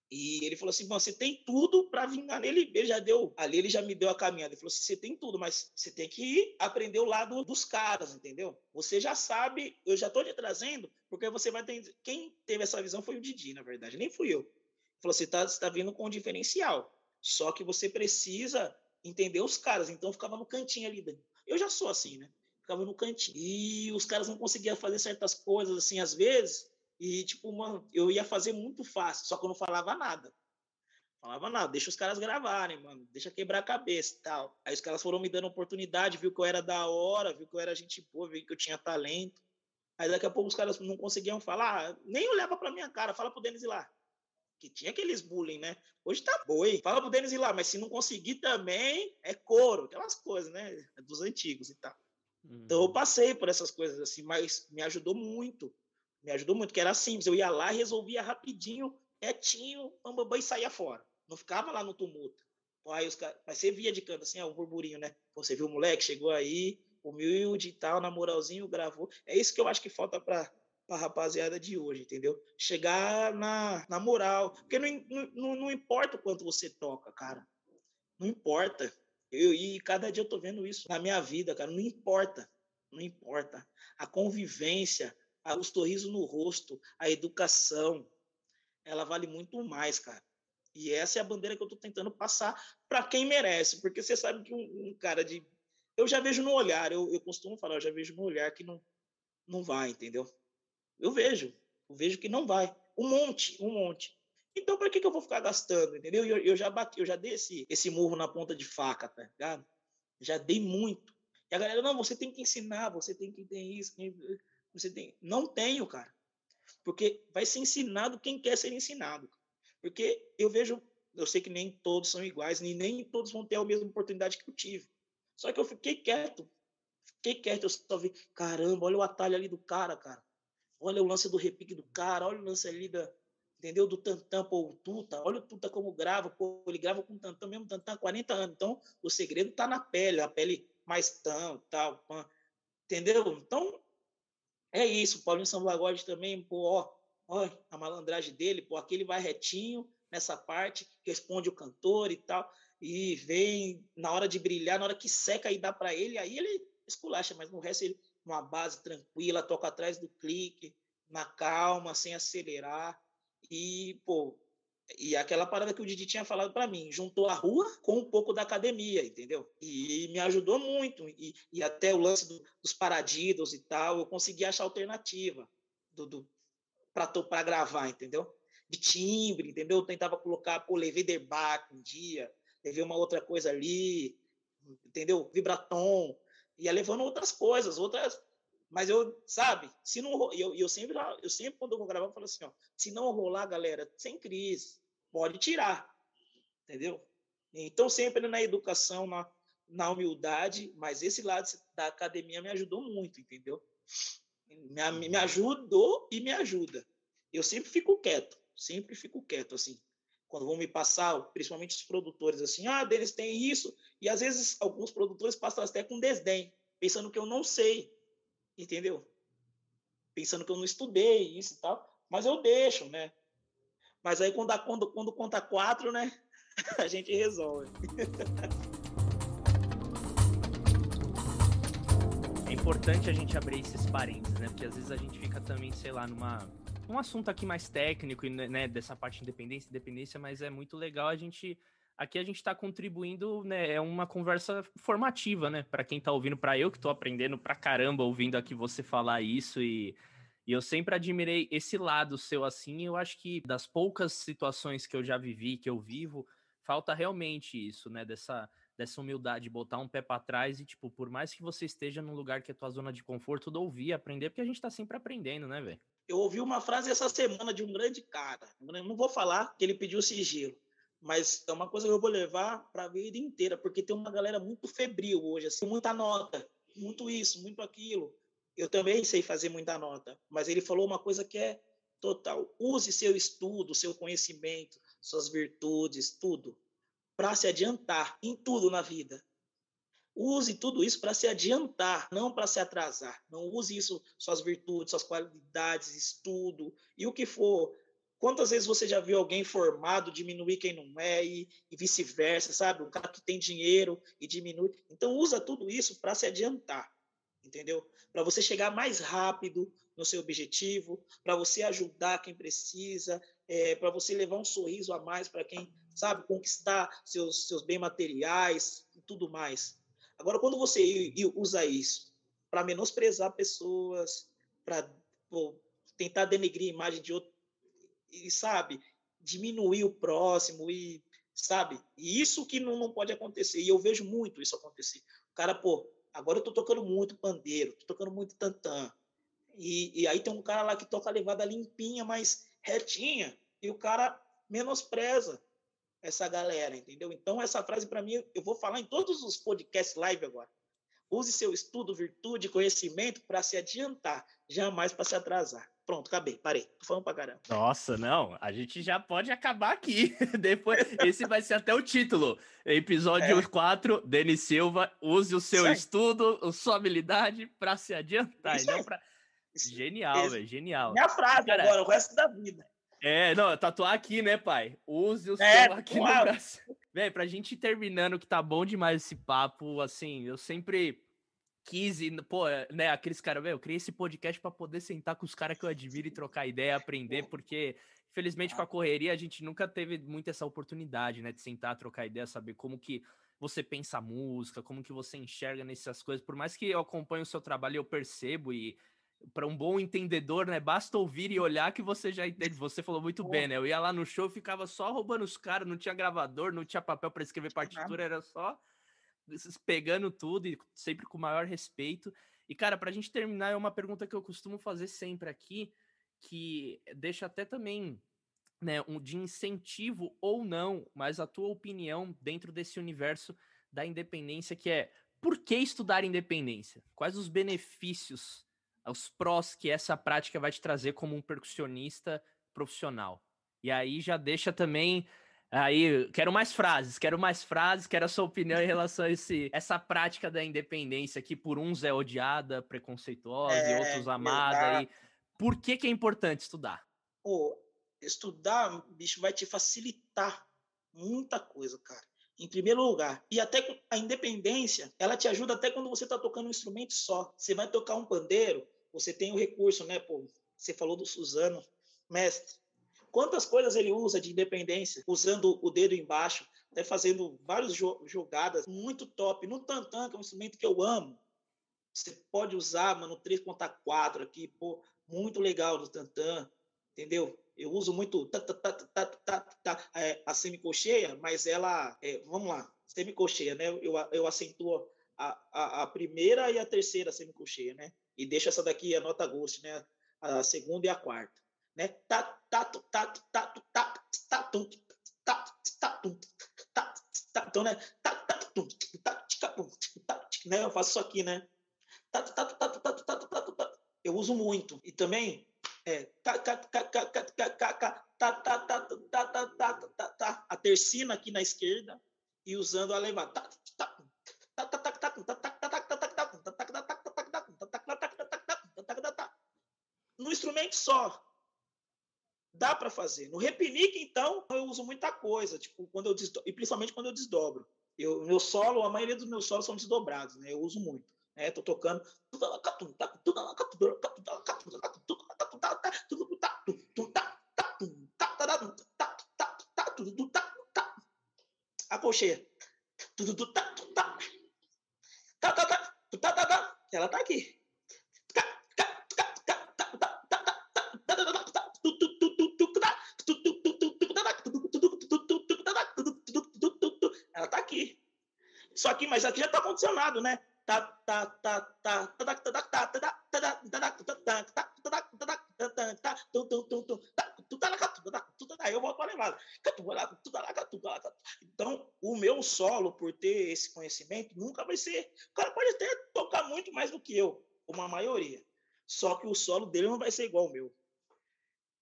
E ele falou assim: você tem tudo para vingar nele. Ele já deu, ali ele já me deu a caminhada. Ele falou assim: você tem tudo, mas você tem que aprender o lado dos caras, entendeu? Você já sabe, eu já estou te trazendo, porque você vai ter. Quem teve essa visão foi o Didi, na verdade, nem fui eu. Ele falou: você está tá vindo com um diferencial. Só que você precisa entender os caras. Então ficava no cantinho ali. Eu já sou assim, né? Ficava no cantinho. E os caras não conseguiam fazer certas coisas assim às vezes. E tipo, mano, eu ia fazer muito fácil, só que eu não falava nada. Falava, não, deixa os caras gravarem, mano, deixa quebrar a cabeça e tal. Aí os caras foram me dando oportunidade, viu que eu era da hora, viu que eu era gente boa, viu que eu tinha talento. Aí daqui a pouco os caras não conseguiam falar, nem olhava pra minha cara, fala pro Denis ir lá. Que tinha aqueles bullying, né? Hoje tá boi. Fala pro Denis ir lá, mas se não conseguir também, é couro, aquelas coisas, né? Dos antigos e tal. Uhum. Então eu passei por essas coisas assim, mas me ajudou muito. Me ajudou muito, que era simples. Eu ia lá, resolvia rapidinho, quietinho, bambambam e saía fora. Não ficava lá no tumulto. Aí, os, aí você via de canto assim, ó, o burburinho, né? Você viu o moleque, chegou aí, humilde e tal, na moralzinho, gravou. É isso que eu acho que falta para a rapaziada de hoje, entendeu? Chegar na, na moral. Porque não, não, não importa o quanto você toca, cara. Não importa. Eu, e cada dia eu tô vendo isso na minha vida, cara. Não importa. Não importa. A convivência, a, o sorriso no rosto, a educação, ela vale muito mais, cara. E essa é a bandeira que eu tô tentando passar para quem merece. Porque você sabe que um, um cara de eu já vejo no olhar, eu, eu costumo falar, eu já vejo no olhar que não, não vai, entendeu? Eu vejo, eu vejo que não vai. Um monte, um monte. Então, para que, que eu vou ficar gastando, entendeu? Eu, eu já bati, eu já dei esse, esse murro na ponta de faca, tá ligado? Já dei muito. E a galera, não, você tem que ensinar, você tem que ter isso, você tem. Não tenho, cara. Porque vai ser ensinado quem quer ser ensinado. Porque eu vejo, eu sei que nem todos são iguais, nem, nem todos vão ter a mesma oportunidade que eu tive. Só que eu fiquei quieto. Fiquei quieto, eu só vi, caramba, olha o atalho ali do cara, cara. Olha o lance do repique do cara, olha o lance ali da, entendeu? Do Tantan, pô, o Tuta, olha o Tuta como grava, pô, ele grava com o Tantan, mesmo há 40 anos. Então, o segredo tá na pele, a pele mais tão, tal, entendeu? Então, é isso. Paulinho Sambagode também, pô, ó, ó, a malandragem dele, pô, aquele vai retinho nessa parte, responde o cantor e tal e vem na hora de brilhar, na hora que seca e dá para ele, aí ele esculacha, mas no resto ele numa base tranquila, toca atrás do clique, na calma, sem acelerar. E, pô, e aquela parada que o Didi tinha falado para mim, juntou a rua com um pouco da academia, entendeu? E, me ajudou muito. E, e até o lance do, dos paradidos e tal, eu consegui achar alternativa do, do para gravar, entendeu? De timbre, entendeu? Eu tentava colocar, pô, levei um dia, levei uma outra coisa ali, entendeu? Vibratom, ia levando outras coisas, outras. Mas eu, sabe, se não. Eu, eu, sempre, eu sempre, quando eu vou gravar, eu falo assim: ó, se não rolar, galera, sem crise, pode tirar, entendeu? Então, sempre na educação, na, na humildade, mas esse lado da academia me ajudou muito, entendeu? Me, me ajudou e me ajuda. Eu sempre fico quieto, sempre fico quieto, assim quando vão me passar, principalmente os produtores, assim, ah, deles tem isso, e às vezes alguns produtores passam até com desdém, pensando que eu não sei, entendeu? Pensando que eu não estudei isso e tal, mas eu deixo, né? Mas aí quando, quando, quando conta quatro, né, <laughs> a gente resolve. É importante a gente abrir esses parênteses, né? Porque às vezes a gente fica também, sei lá, numa um assunto aqui mais técnico, né, né, dessa parte de independência, independência, mas é muito legal a gente. Aqui a gente está contribuindo, né? É uma conversa formativa, né? Para quem está ouvindo, para eu que estou aprendendo pra caramba ouvindo aqui você falar isso e, e eu sempre admirei esse lado seu assim. Eu acho que das poucas situações que eu já vivi, que eu vivo, falta realmente isso, né? Dessa, dessa humildade, botar um pé para trás e, tipo, por mais que você esteja num lugar que é tua zona de conforto, ouvir, aprender, porque a gente está sempre aprendendo, né, velho? Eu ouvi uma frase essa semana de um grande cara. Não vou falar que ele pediu sigilo, mas é uma coisa que eu vou levar para a vida inteira, porque tem uma galera muito febril hoje, assim, muita nota, muito isso, muito aquilo. Eu também sei fazer muita nota, mas ele falou uma coisa que é total. Use seu estudo, seu conhecimento, suas virtudes, tudo, para se adiantar em tudo na vida. Use tudo isso para se adiantar, não para se atrasar. Não use isso, suas virtudes, suas qualidades, estudo e o que for. Quantas vezes você já viu alguém formado diminuir quem não é e, e vice-versa, sabe? Um cara que tem dinheiro e diminui. Então, usa tudo isso para se adiantar, entendeu? Para você chegar mais rápido no seu objetivo, para você ajudar quem precisa, é, para você levar um sorriso a mais para quem, sabe, conquistar seus, seus bens materiais e tudo mais. Agora, quando você usa isso para menosprezar pessoas, para tentar denegrir a imagem de outro, e sabe, diminuir o próximo e sabe? E isso que não, não pode acontecer. E eu vejo muito isso acontecer. O cara, pô, agora eu tô tocando muito pandeiro, tô tocando muito tantã. E, e aí tem um cara lá que toca a levada limpinha, mas retinha, e o cara menospreza essa galera, entendeu? Então, essa frase, para mim, eu vou falar em todos os podcasts live agora. Use seu estudo, virtude, conhecimento para se adiantar, jamais para se atrasar. Pronto, acabei, parei. Tô falando pra caramba. Nossa, não, a gente já pode acabar aqui. <laughs> Depois, esse vai ser até o título. Episódio é. 4, Denis Silva, use o seu estudo, a sua habilidade para se adiantar. Isso não pra... Genial, velho, genial. Minha frase Cara, agora, o resto da vida. É, não, tatuar aqui, né, pai? Use o é, seu aqui claro. no braço. Véi, pra gente ir terminando, que tá bom demais esse papo, assim, eu sempre quis, pô, né, aqueles caras, eu criei esse podcast para poder sentar com os caras que eu admiro e trocar ideia, aprender, porque infelizmente com a correria a gente nunca teve muito essa oportunidade, né, de sentar, trocar ideia, saber como que você pensa a música, como que você enxerga nessas coisas. Por mais que eu acompanhe o seu trabalho, eu percebo e para um bom entendedor, né, basta ouvir e olhar que você já entende. Você falou muito bem, né? Eu ia lá no show, ficava só roubando os caras, não tinha gravador, não tinha papel para escrever partitura, era só pegando tudo e sempre com o maior respeito. E, cara, para a gente terminar, é uma pergunta que eu costumo fazer sempre aqui, que deixa até também né, um, de incentivo ou não, mas a tua opinião dentro desse universo da independência, que é por que estudar independência? Quais os benefícios, os prós que essa prática vai te trazer como um percussionista profissional? E aí já deixa também Aí, quero mais frases, quero mais frases, quero a sua opinião em relação a esse, essa prática da independência que por uns é odiada, preconceituosa é, e outros amada. E por que, que é importante estudar? Pô, estudar, bicho, vai te facilitar muita coisa, cara. Em primeiro lugar. E até a independência, ela te ajuda até quando você está tocando um instrumento só. Você vai tocar um pandeiro, você tem o recurso, né? Pô, você falou do Suzano, mestre. Quantas coisas ele usa de independência, usando o dedo embaixo, até fazendo várias jogadas muito top. No tantã, que é um instrumento que eu amo, você pode usar, mano, 3.4 aqui, pô, muito legal no tantã, entendeu? Eu uso muito tá, tá, tá, tá, tá, é, a semicocheia, mas ela, é, vamos lá, semicocheia, né? Eu, eu acentuo a, a, a primeira e a terceira semicocheia, né? E deixo essa daqui, a nota gosto, né? A segunda e a quarta né? Tá, tá, tá, tá, tá, tá, tá, tá, tá, tá, tá, então, né? Tá, tá, tá, tá, né? Eu faço isso aqui, né? Tá, tá, tá, tá, tá, tá, tá, tá, eu uso muito. E também é. A tercina aqui na esquerda e usando a levada. No instrumento só. Dá para fazer. No repinique, então, eu uso muita coisa, tipo, quando eu desdobro, e principalmente quando eu desdobro. Eu, meu solo, a maioria dos meus solos são desdobrados, né? Eu uso muito. Né? Tô tocando a colcheia. Ela tá aqui. Só que, mas aqui já está condicionado, né? Aí eu volto a levada. Então, o meu solo, por ter esse conhecimento, nunca vai ser. O cara pode até tocar muito mais do que eu, uma maioria. Só que o solo dele não vai ser igual ao meu.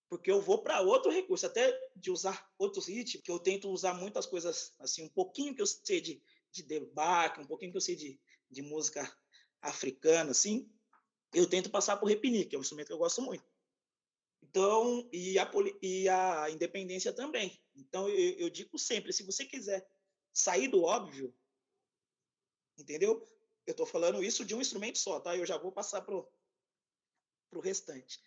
Porque eu vou para outro recurso, até de usar outros ritmos, que eu tento usar muitas coisas, assim, um pouquinho que eu sei de de debate, um pouquinho que eu sei de, de música africana, assim, eu tento passar por repinique, que é um instrumento que eu gosto muito. Então, e a, e a independência também. Então, eu, eu digo sempre, se você quiser sair do óbvio, entendeu? Eu estou falando isso de um instrumento só, tá? Eu já vou passar para o restante.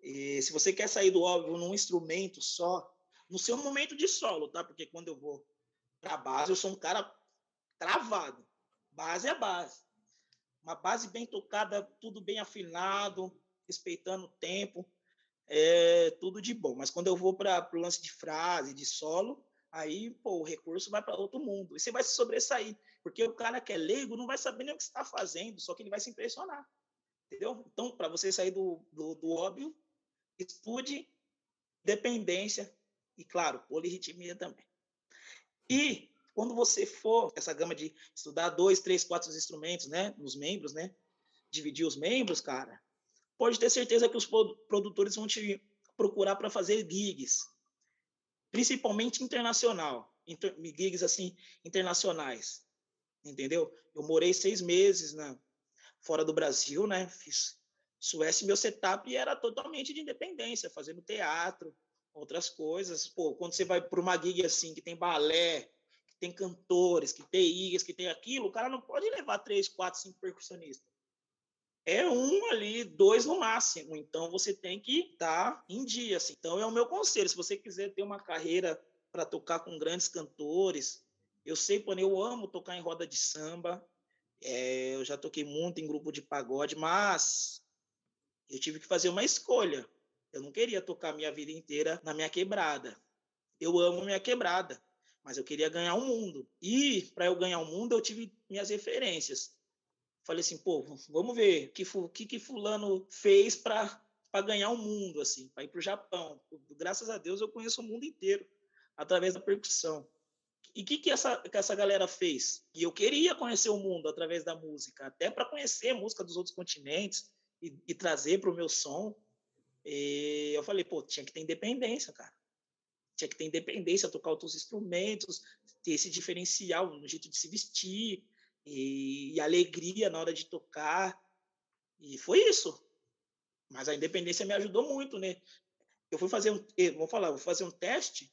E se você quer sair do óbvio num instrumento só, no seu momento de solo, tá? Porque quando eu vou para base, eu sou um cara travado. Base é base. Uma base bem tocada, tudo bem afinado, respeitando o tempo, é tudo de bom. Mas quando eu vou para o lance de frase, de solo, Aí, pô, o recurso vai para outro mundo. E você vai se sobressair. Porque o cara que é leigo não vai saber nem o que está fazendo, só que ele vai se impressionar. Entendeu? Então, para você sair do, do, do óbvio, estude dependência e, claro, polirritmia também. E quando você for essa gama de estudar dois, três, quatro instrumentos, né, nos membros, né, dividir os membros, cara, pode ter certeza que os produtores vão te procurar para fazer gigs, principalmente internacional, inter, gigs assim internacionais, entendeu? Eu morei seis meses na fora do Brasil, né? Fiz Suécia, meu setup era totalmente de independência, fazendo teatro, outras coisas. Pô, quando você vai para uma gig assim que tem balé, tem cantores, que tem igas, que tem aquilo, o cara não pode levar três, quatro, cinco percussionistas é um ali, dois no máximo. Então você tem que estar tá em dia. Assim. Então é o meu conselho. Se você quiser ter uma carreira para tocar com grandes cantores, eu sei, quando eu amo tocar em roda de samba. É, eu já toquei muito em grupo de pagode, mas eu tive que fazer uma escolha. Eu não queria tocar minha vida inteira na minha quebrada. Eu amo minha quebrada, mas eu queria ganhar o mundo. E para eu ganhar o mundo, eu tive minhas referências. Falei assim, pô, vamos ver o que, que, que fulano fez para ganhar o mundo, assim, para ir para o Japão. Graças a Deus eu conheço o mundo inteiro através da percussão. E o que, que, essa, que essa galera fez? E eu queria conhecer o mundo através da música, até para conhecer a música dos outros continentes e, e trazer para o meu som. E eu falei, pô, tinha que ter independência, cara. Tinha que ter independência, tocar outros instrumentos, ter esse diferencial no jeito de se vestir, e, e alegria na hora de tocar. E foi isso. Mas a independência me ajudou muito, né? Eu fui fazer um, vou falar, vou fazer um teste,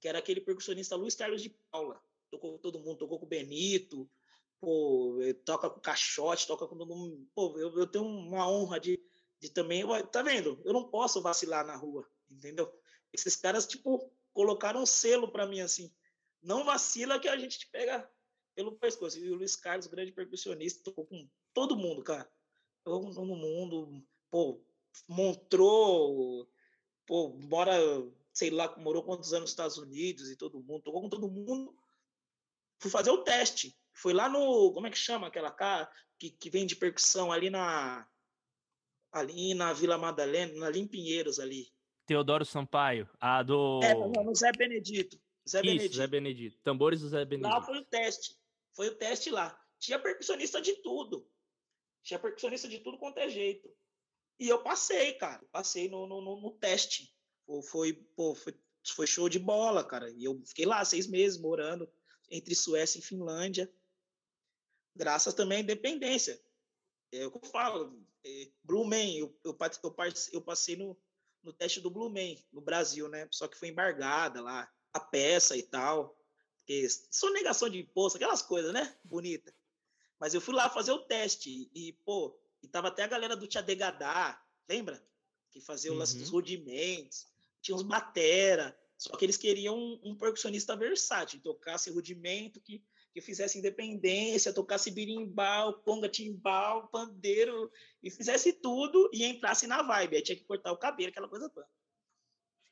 que era aquele percussionista Luiz Carlos de Paula. Tocou com todo mundo, tocou com o Benito, pô, toca com o Caixote, toca com todo mundo. Pô, eu, eu tenho uma honra de, de também, tá vendo? Eu não posso vacilar na rua, entendeu? Esses caras, tipo, colocaram um selo para mim assim, não vacila que a gente te pega pelo pescoço. E o Luiz Carlos, grande percussionista, tocou com todo mundo, cara. Tocou com todo mundo, pô, montrou, pô, bora, sei lá, morou quantos anos nos Estados Unidos e todo mundo, tocou com todo mundo. Fui fazer o teste. Foi lá no, como é que chama aquela cara que, que vem de percussão ali na ali na Vila Madalena, ali em Pinheiros ali. Teodoro Sampaio, a do É, no Zé Benedito. Zé Isso, Benedito. Zé Benedito. Tambores do Zé Benedito. Lá foi o teste. Foi o teste lá. Tinha percussionista de tudo. Tinha percussionista de tudo quanto é jeito. E eu passei, cara. Passei no, no, no teste. Foi, pô, foi, foi show de bola, cara. E eu fiquei lá seis meses morando entre Suécia e Finlândia. Graças também à independência. É o que eu falo. É, eu, eu, eu, eu passei no, no teste do Blue Man, no Brasil, né? Só que foi embargada lá, a peça e tal. Porque negação de imposto, aquelas coisas, né? Bonita. Mas eu fui lá fazer o teste e, pô, e tava até a galera do Tia Degadá, lembra? Que fazia o lance dos uhum. rudimentos. Tinha uns batera. Só que eles queriam um, um percussionista versátil, tocasse rudimento, que, que fizesse independência, tocasse birimbau, conga, timbal, pandeiro, e fizesse tudo e entrasse na vibe. Aí tinha que cortar o cabelo, aquela coisa toda.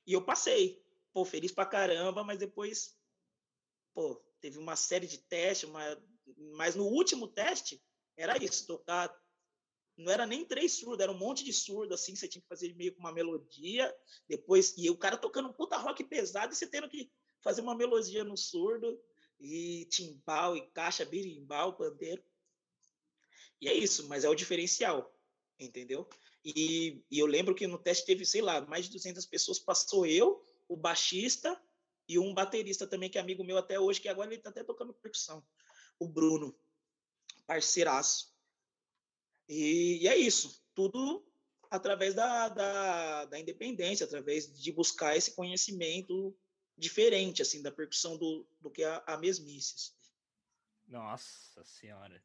E eu passei. Pô, feliz pra caramba, mas depois pô, teve uma série de testes, uma, mas no último teste era isso, tocar não era nem três surdos, era um monte de surdo, assim, você tinha que fazer meio com uma melodia, depois, e o cara tocando um puta rock pesado, e você tendo que fazer uma melodia no surdo, e timbal, e caixa, birimbau, pandeiro. E é isso, mas é o diferencial, entendeu? E, e eu lembro que no teste teve, sei lá, mais de 200 pessoas, passou eu, o baixista, e um baterista também, que é amigo meu até hoje, que agora ele está até tocando percussão, o Bruno, parceiraço. E, e é isso, tudo através da, da, da, independência, através de buscar esse conhecimento diferente, assim, da percussão do, do que a, a mesmice. Assim. Nossa Senhora.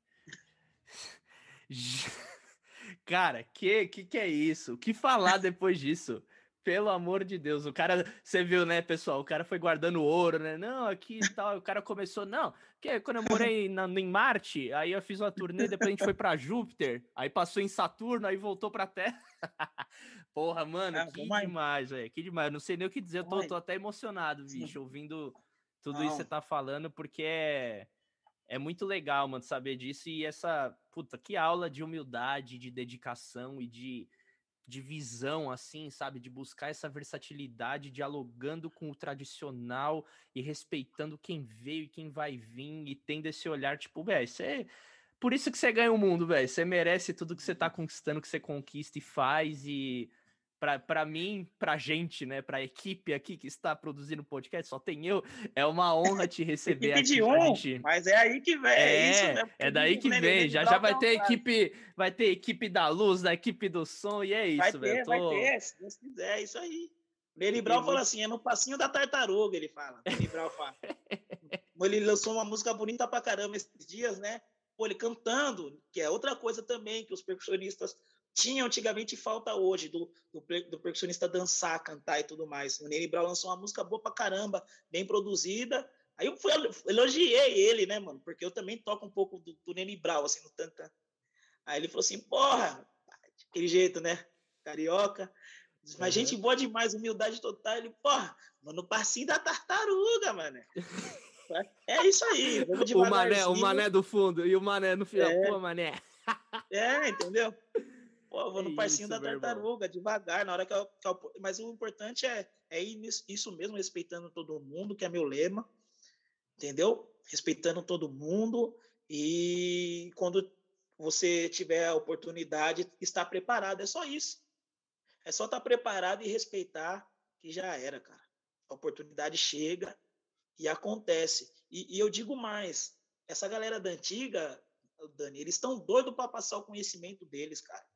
Cara, que, que que é isso? O que falar depois disso? Pelo amor de Deus, o cara, você viu, né, pessoal? O cara foi guardando ouro, né? Não, aqui e tal. O cara começou, não, que quando eu morei <laughs> na, em Marte, aí eu fiz uma turnê, depois a gente foi para Júpiter, aí passou em Saturno, aí voltou pra Terra. Porra, mano, é, que demais, velho, que demais. Não sei nem o que dizer, eu tô, tô até emocionado, bicho, ouvindo tudo Não. isso você tá falando, porque é, é muito legal, mano, saber disso. E essa, puta, que aula de humildade, de dedicação e de, de visão, assim, sabe? De buscar essa versatilidade, dialogando com o tradicional e respeitando quem veio e quem vai vir e tendo esse olhar, tipo, velho, você. Por isso que você ganha o mundo, velho. Você merece tudo que você tá conquistando, que você conquista e faz. E para mim, pra gente, né, pra equipe aqui que está produzindo o podcast, só tem eu, é uma honra te <laughs> receber equipe de um, gente... mas é aí que vem, é, é isso, né? É daí que vem, já já vai ter equipe, vai ter equipe da luz, da equipe do som, e é isso, vai ter, tô... vai ter, se Deus quiser, é isso aí. Nele Brown falou assim, é no passinho da tartaruga, ele fala. Brown fala. <laughs> ele lançou uma música bonita pra caramba esses dias, né? Pô, ele cantando, que é outra coisa também que os percussionistas tinha antigamente e falta hoje, do, do, do, percussionista dançar, cantar e tudo mais. O Nene Brown lançou uma música boa pra caramba, bem produzida. Aí eu fui, elogiei ele, né, mano? Porque eu também toco um pouco do, do Nene Brown, assim, no tanta. Aí ele falou assim, porra, aquele jeito, né? Carioca. Mas uhum. gente boa demais, humildade total. Ele, porra, mano, parcinho da tartaruga, mano. É isso aí. o mané, o mané do fundo e o mané no final. É. Pô, mané. É, entendeu? Pô, vou no é parcinho da tartaruga, devagar, na hora que eu, que eu, Mas o importante é, é isso mesmo, respeitando todo mundo, que é meu lema, entendeu? Respeitando todo mundo e quando você tiver a oportunidade, estar preparado, é só isso. É só estar preparado e respeitar que já era, cara. A oportunidade chega e acontece. E, e eu digo mais, essa galera da antiga, Dani, eles estão doidos para passar o conhecimento deles, cara.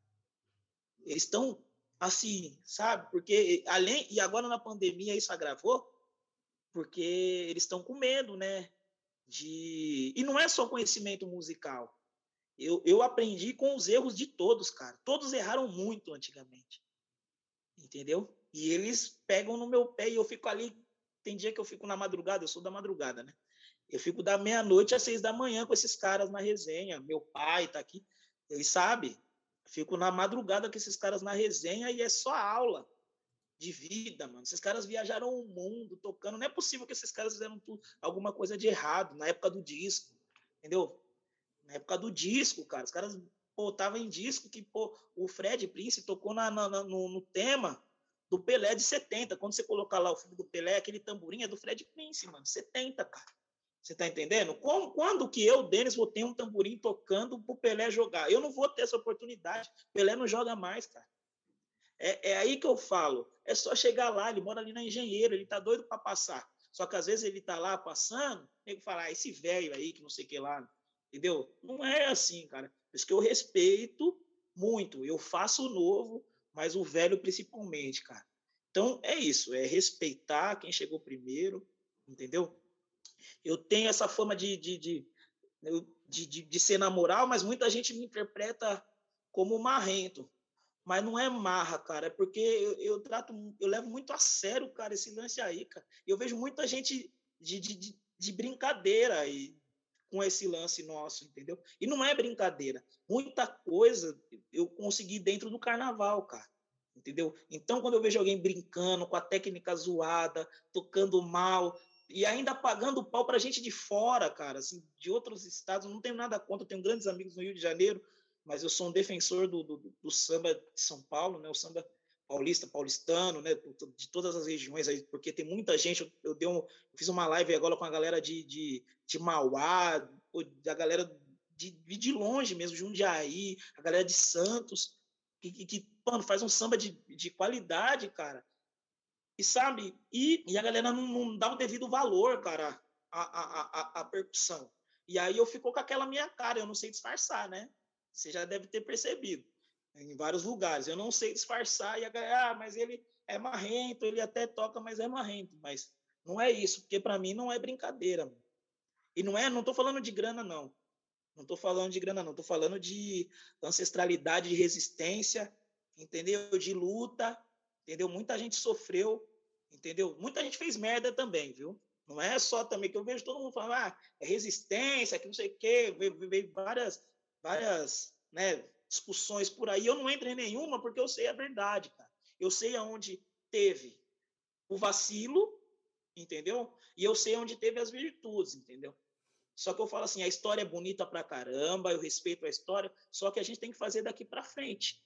Eles estão assim, sabe? Porque além e agora na pandemia isso agravou, porque eles estão com medo, né? De e não é só conhecimento musical. Eu, eu aprendi com os erros de todos, cara. Todos erraram muito antigamente. Entendeu? E eles pegam no meu pé e eu fico ali. Tem dia que eu fico na madrugada, eu sou da madrugada, né? Eu fico da meia-noite às seis da manhã com esses caras na resenha. Meu pai tá aqui. Eles sabem. Fico na madrugada com esses caras na resenha e é só aula de vida, mano. Esses caras viajaram o mundo tocando. Não é possível que esses caras fizeram tudo, alguma coisa de errado na época do disco, entendeu? Na época do disco, cara. Os caras, pô, em disco que, pô, o Fred Prince tocou na, na, no, no, tema do Pelé de 70. Quando você colocar lá o filme do Pelé, aquele tamborim é do Fred Prince, mano. 70, cara. Você está entendendo? Como, quando que eu, Denis, vou ter um tamborim tocando para Pelé jogar? Eu não vou ter essa oportunidade. Pelé não joga mais, cara. É, é aí que eu falo. É só chegar lá, ele mora ali na Engenheiro, ele tá doido para passar. Só que às vezes ele tá lá passando, tem que falar, ah, esse velho aí que não sei o que lá, entendeu? Não é assim, cara. Por isso que eu respeito muito. Eu faço o novo, mas o velho principalmente, cara. Então é isso, é respeitar quem chegou primeiro, entendeu? Eu tenho essa fama de, de, de, de, de, ser na moral, mas muita gente me interpreta como marrento. Mas não é marra, cara, é porque eu, eu, trato, eu levo muito a sério, cara, esse lance aí, cara. Eu vejo muita gente de, de, de, de brincadeira aí com esse lance nosso, entendeu? E não é brincadeira. Muita coisa eu consegui dentro do carnaval, cara. Entendeu? Então, quando eu vejo alguém brincando com a técnica zoada, tocando mal, e ainda pagando pau para gente de fora, cara, assim, de outros estados. Não tenho nada contra, tenho grandes amigos no Rio de Janeiro, mas eu sou um defensor do, do, do samba de São Paulo, né? O samba paulista, paulistano, né? De todas as regiões aí, porque tem muita gente. Eu, eu, dei um, eu fiz uma live agora com a galera de, de, de Mauá, da galera de, de longe mesmo, Jundiaí, a galera de Santos, que, que, que mano, faz um samba de, de qualidade, cara. E sabe, e, e a galera não, não dá o devido valor, cara, à, à, à, à percussão. E aí eu fico com aquela minha cara, eu não sei disfarçar, né? Você já deve ter percebido em vários lugares. Eu não sei disfarçar e a galera, ah, mas ele é marrento, ele até toca, mas é marrento. Mas não é isso, porque para mim não é brincadeira. E não é, não tô falando de grana não. Não tô falando de grana não, tô falando de ancestralidade, de resistência, entendeu? De luta, entendeu? Muita gente sofreu entendeu? Muita gente fez merda também, viu? Não é só também que eu vejo todo mundo falando, ah, é resistência, que não sei o quê, veio várias, várias né, discussões por aí. Eu não entro em nenhuma porque eu sei a verdade, cara. Eu sei aonde teve o vacilo, entendeu? E eu sei onde teve as virtudes, entendeu? Só que eu falo assim, a história é bonita pra caramba, eu respeito a história, só que a gente tem que fazer daqui para frente,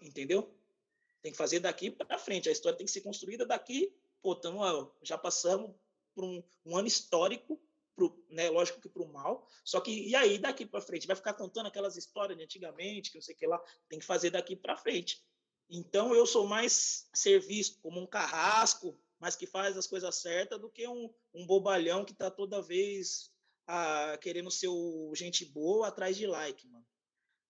entendeu? Tem que fazer daqui para frente, a história tem que ser construída daqui, pô, tamo, já passamos por um, um ano histórico, pro, né, lógico que para o mal, só que e aí daqui para frente? Vai ficar contando aquelas histórias de antigamente, que não sei o que lá, tem que fazer daqui para frente. Então eu sou mais ser visto como um carrasco, mas que faz as coisas certas, do que um, um bobalhão que está toda vez ah, querendo ser o gente boa atrás de like, mano.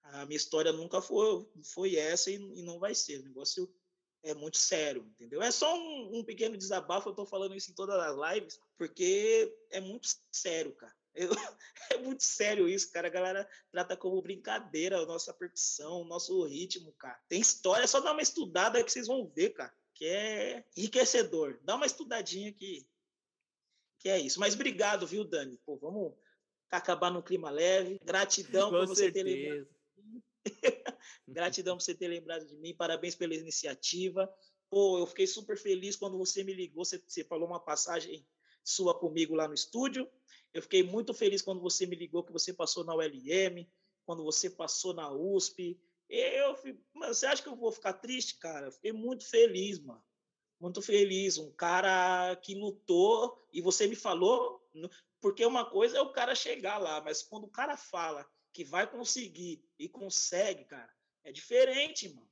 A minha história nunca foi, foi essa e, e não vai ser. O negócio é muito sério, entendeu? É só um, um, pequeno desabafo, eu tô falando isso em todas as lives, porque é muito sério, cara. Eu, <laughs> é muito sério isso, cara. A galera trata como brincadeira a nossa percussão, o nosso ritmo, cara. Tem história, é só dar uma estudada que vocês vão ver, cara. Que é enriquecedor. Dá uma estudadinha que, que é isso. Mas obrigado, viu, Dani? Pô, vamos acabar num clima leve. Gratidão <laughs> por você certeza. ter lembrado. <laughs> Gratidão por você ter lembrado de mim. Parabéns pela iniciativa. Pô, eu fiquei super feliz quando você me ligou. Você, você falou uma passagem sua comigo lá no estúdio. Eu fiquei muito feliz quando você me ligou que você passou na ULM, quando você passou na USP. Eu, mano, você acha que eu vou ficar triste, cara? Eu fiquei muito feliz, mano. Muito feliz. Um cara que lutou e você me falou, porque uma coisa é o cara chegar lá, mas quando o cara fala que vai conseguir e consegue, cara, é diferente, mano.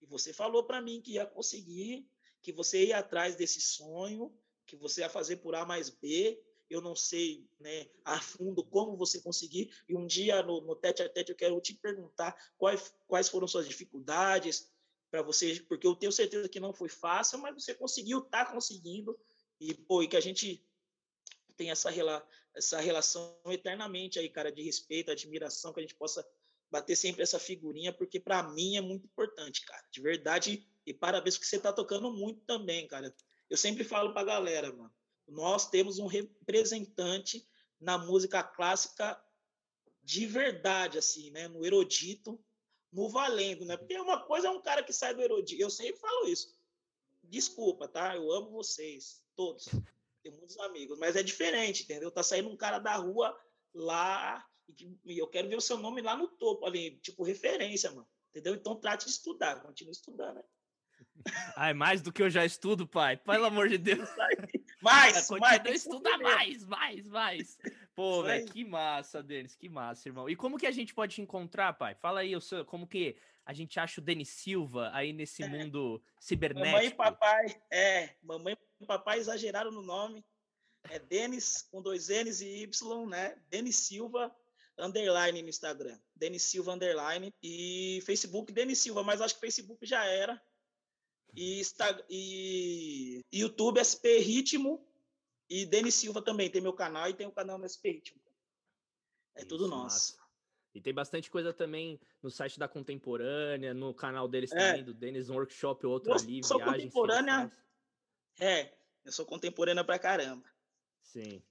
E você falou para mim que ia conseguir, que você ia atrás desse sonho, que você ia fazer por A mais B. Eu não sei, né, a fundo como você conseguir. E um dia no, no tete a tete eu quero te perguntar quais, quais foram suas dificuldades para você, porque eu tenho certeza que não foi fácil, mas você conseguiu, tá conseguindo. E pô, e que a gente tem essa, rela, essa relação eternamente aí, cara, de respeito, admiração, que a gente possa bater sempre essa figurinha, porque para mim é muito importante, cara, de verdade. E parabéns porque você tá tocando muito também, cara. Eu sempre falo pra galera, mano, nós temos um representante na música clássica de verdade, assim, né? No erudito, no valendo, né? Porque uma coisa é um cara que sai do erudito. Eu sempre falo isso. Desculpa, tá? Eu amo vocês, todos tenho muitos amigos, mas é diferente, entendeu? Tá saindo um cara da rua lá e eu quero ver o seu nome lá no topo, ali, tipo referência, mano. Entendeu? Então trate de estudar, continue estudando, né? <laughs> Ai, mais do que eu já estudo, pai. Pelo amor de Deus. <laughs> mais, mais. Estuda mais, mais, mais. Pô, velho, que massa, Denis, que massa, irmão. E como que a gente pode te encontrar, pai? Fala aí, seu, como que a gente acha o Denis Silva aí nesse é. mundo cibernético? Mamãe e papai, é, mamãe papai exageraram no nome. É Denis com dois N's e Y, né? Denis Silva underline no Instagram. Denis Silva underline e Facebook Denis Silva, mas acho que Facebook já era. E, Insta, e YouTube SP Ritmo e Denis Silva também tem meu canal e tem o canal no SP Ritmo. É Isso, tudo nosso. Massa. E tem bastante coisa também no site da Contemporânea, no canal deles é. também, do Denis Workshop, outro ali, viagem. Contemporânea, é, eu sou contemporânea pra caramba. Sim.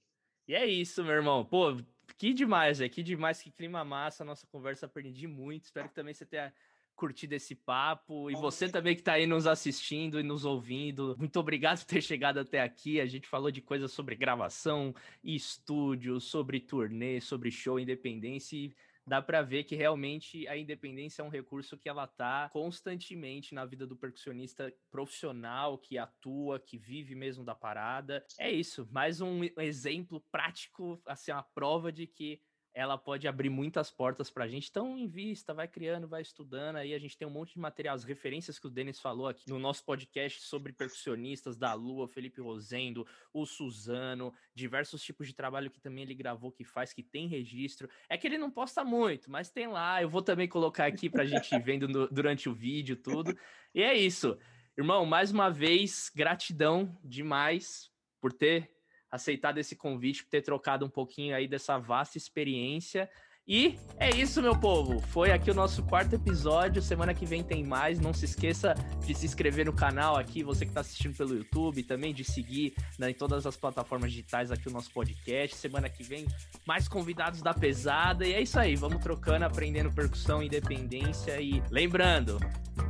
E é isso, meu irmão. Pô, que demais, é que demais, que clima massa. Nossa conversa aprendi muito. Espero que também você tenha curtido esse papo. E você também que está aí nos assistindo e nos ouvindo. Muito obrigado por ter chegado até aqui. A gente falou de coisas sobre gravação estúdio, sobre turnê, sobre show, independência. E dá para ver que realmente a independência é um recurso que ela tá constantemente na vida do percussionista profissional que atua, que vive mesmo da parada. É isso, mais um exemplo prático, assim, a prova de que ela pode abrir muitas portas para a gente. Então, invista, vai criando, vai estudando. Aí a gente tem um monte de material, as referências que o Denis falou aqui no nosso podcast sobre percussionistas da Lua, Felipe Rosendo, o Suzano, diversos tipos de trabalho que também ele gravou, que faz, que tem registro. É que ele não posta muito, mas tem lá. Eu vou também colocar aqui para a gente ir vendo no, durante o vídeo, tudo. E é isso. Irmão, mais uma vez, gratidão demais por ter aceitado esse convite, por ter trocado um pouquinho aí dessa vasta experiência. E é isso, meu povo. Foi aqui o nosso quarto episódio. Semana que vem tem mais. Não se esqueça de se inscrever no canal aqui, você que está assistindo pelo YouTube, também de seguir né, em todas as plataformas digitais aqui o nosso podcast. Semana que vem, mais convidados da pesada. E é isso aí. Vamos trocando, aprendendo percussão, independência. E lembrando,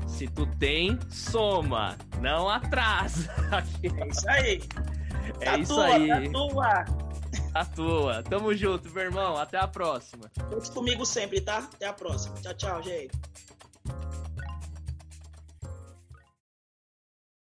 se tu tem, soma, não atrasa. <laughs> É isso aí. É Tatua, isso aí. tatua. Atua. Tamo junto, meu irmão. Até a próxima. Conte comigo sempre, tá? Até a próxima. Tchau, tchau, gente.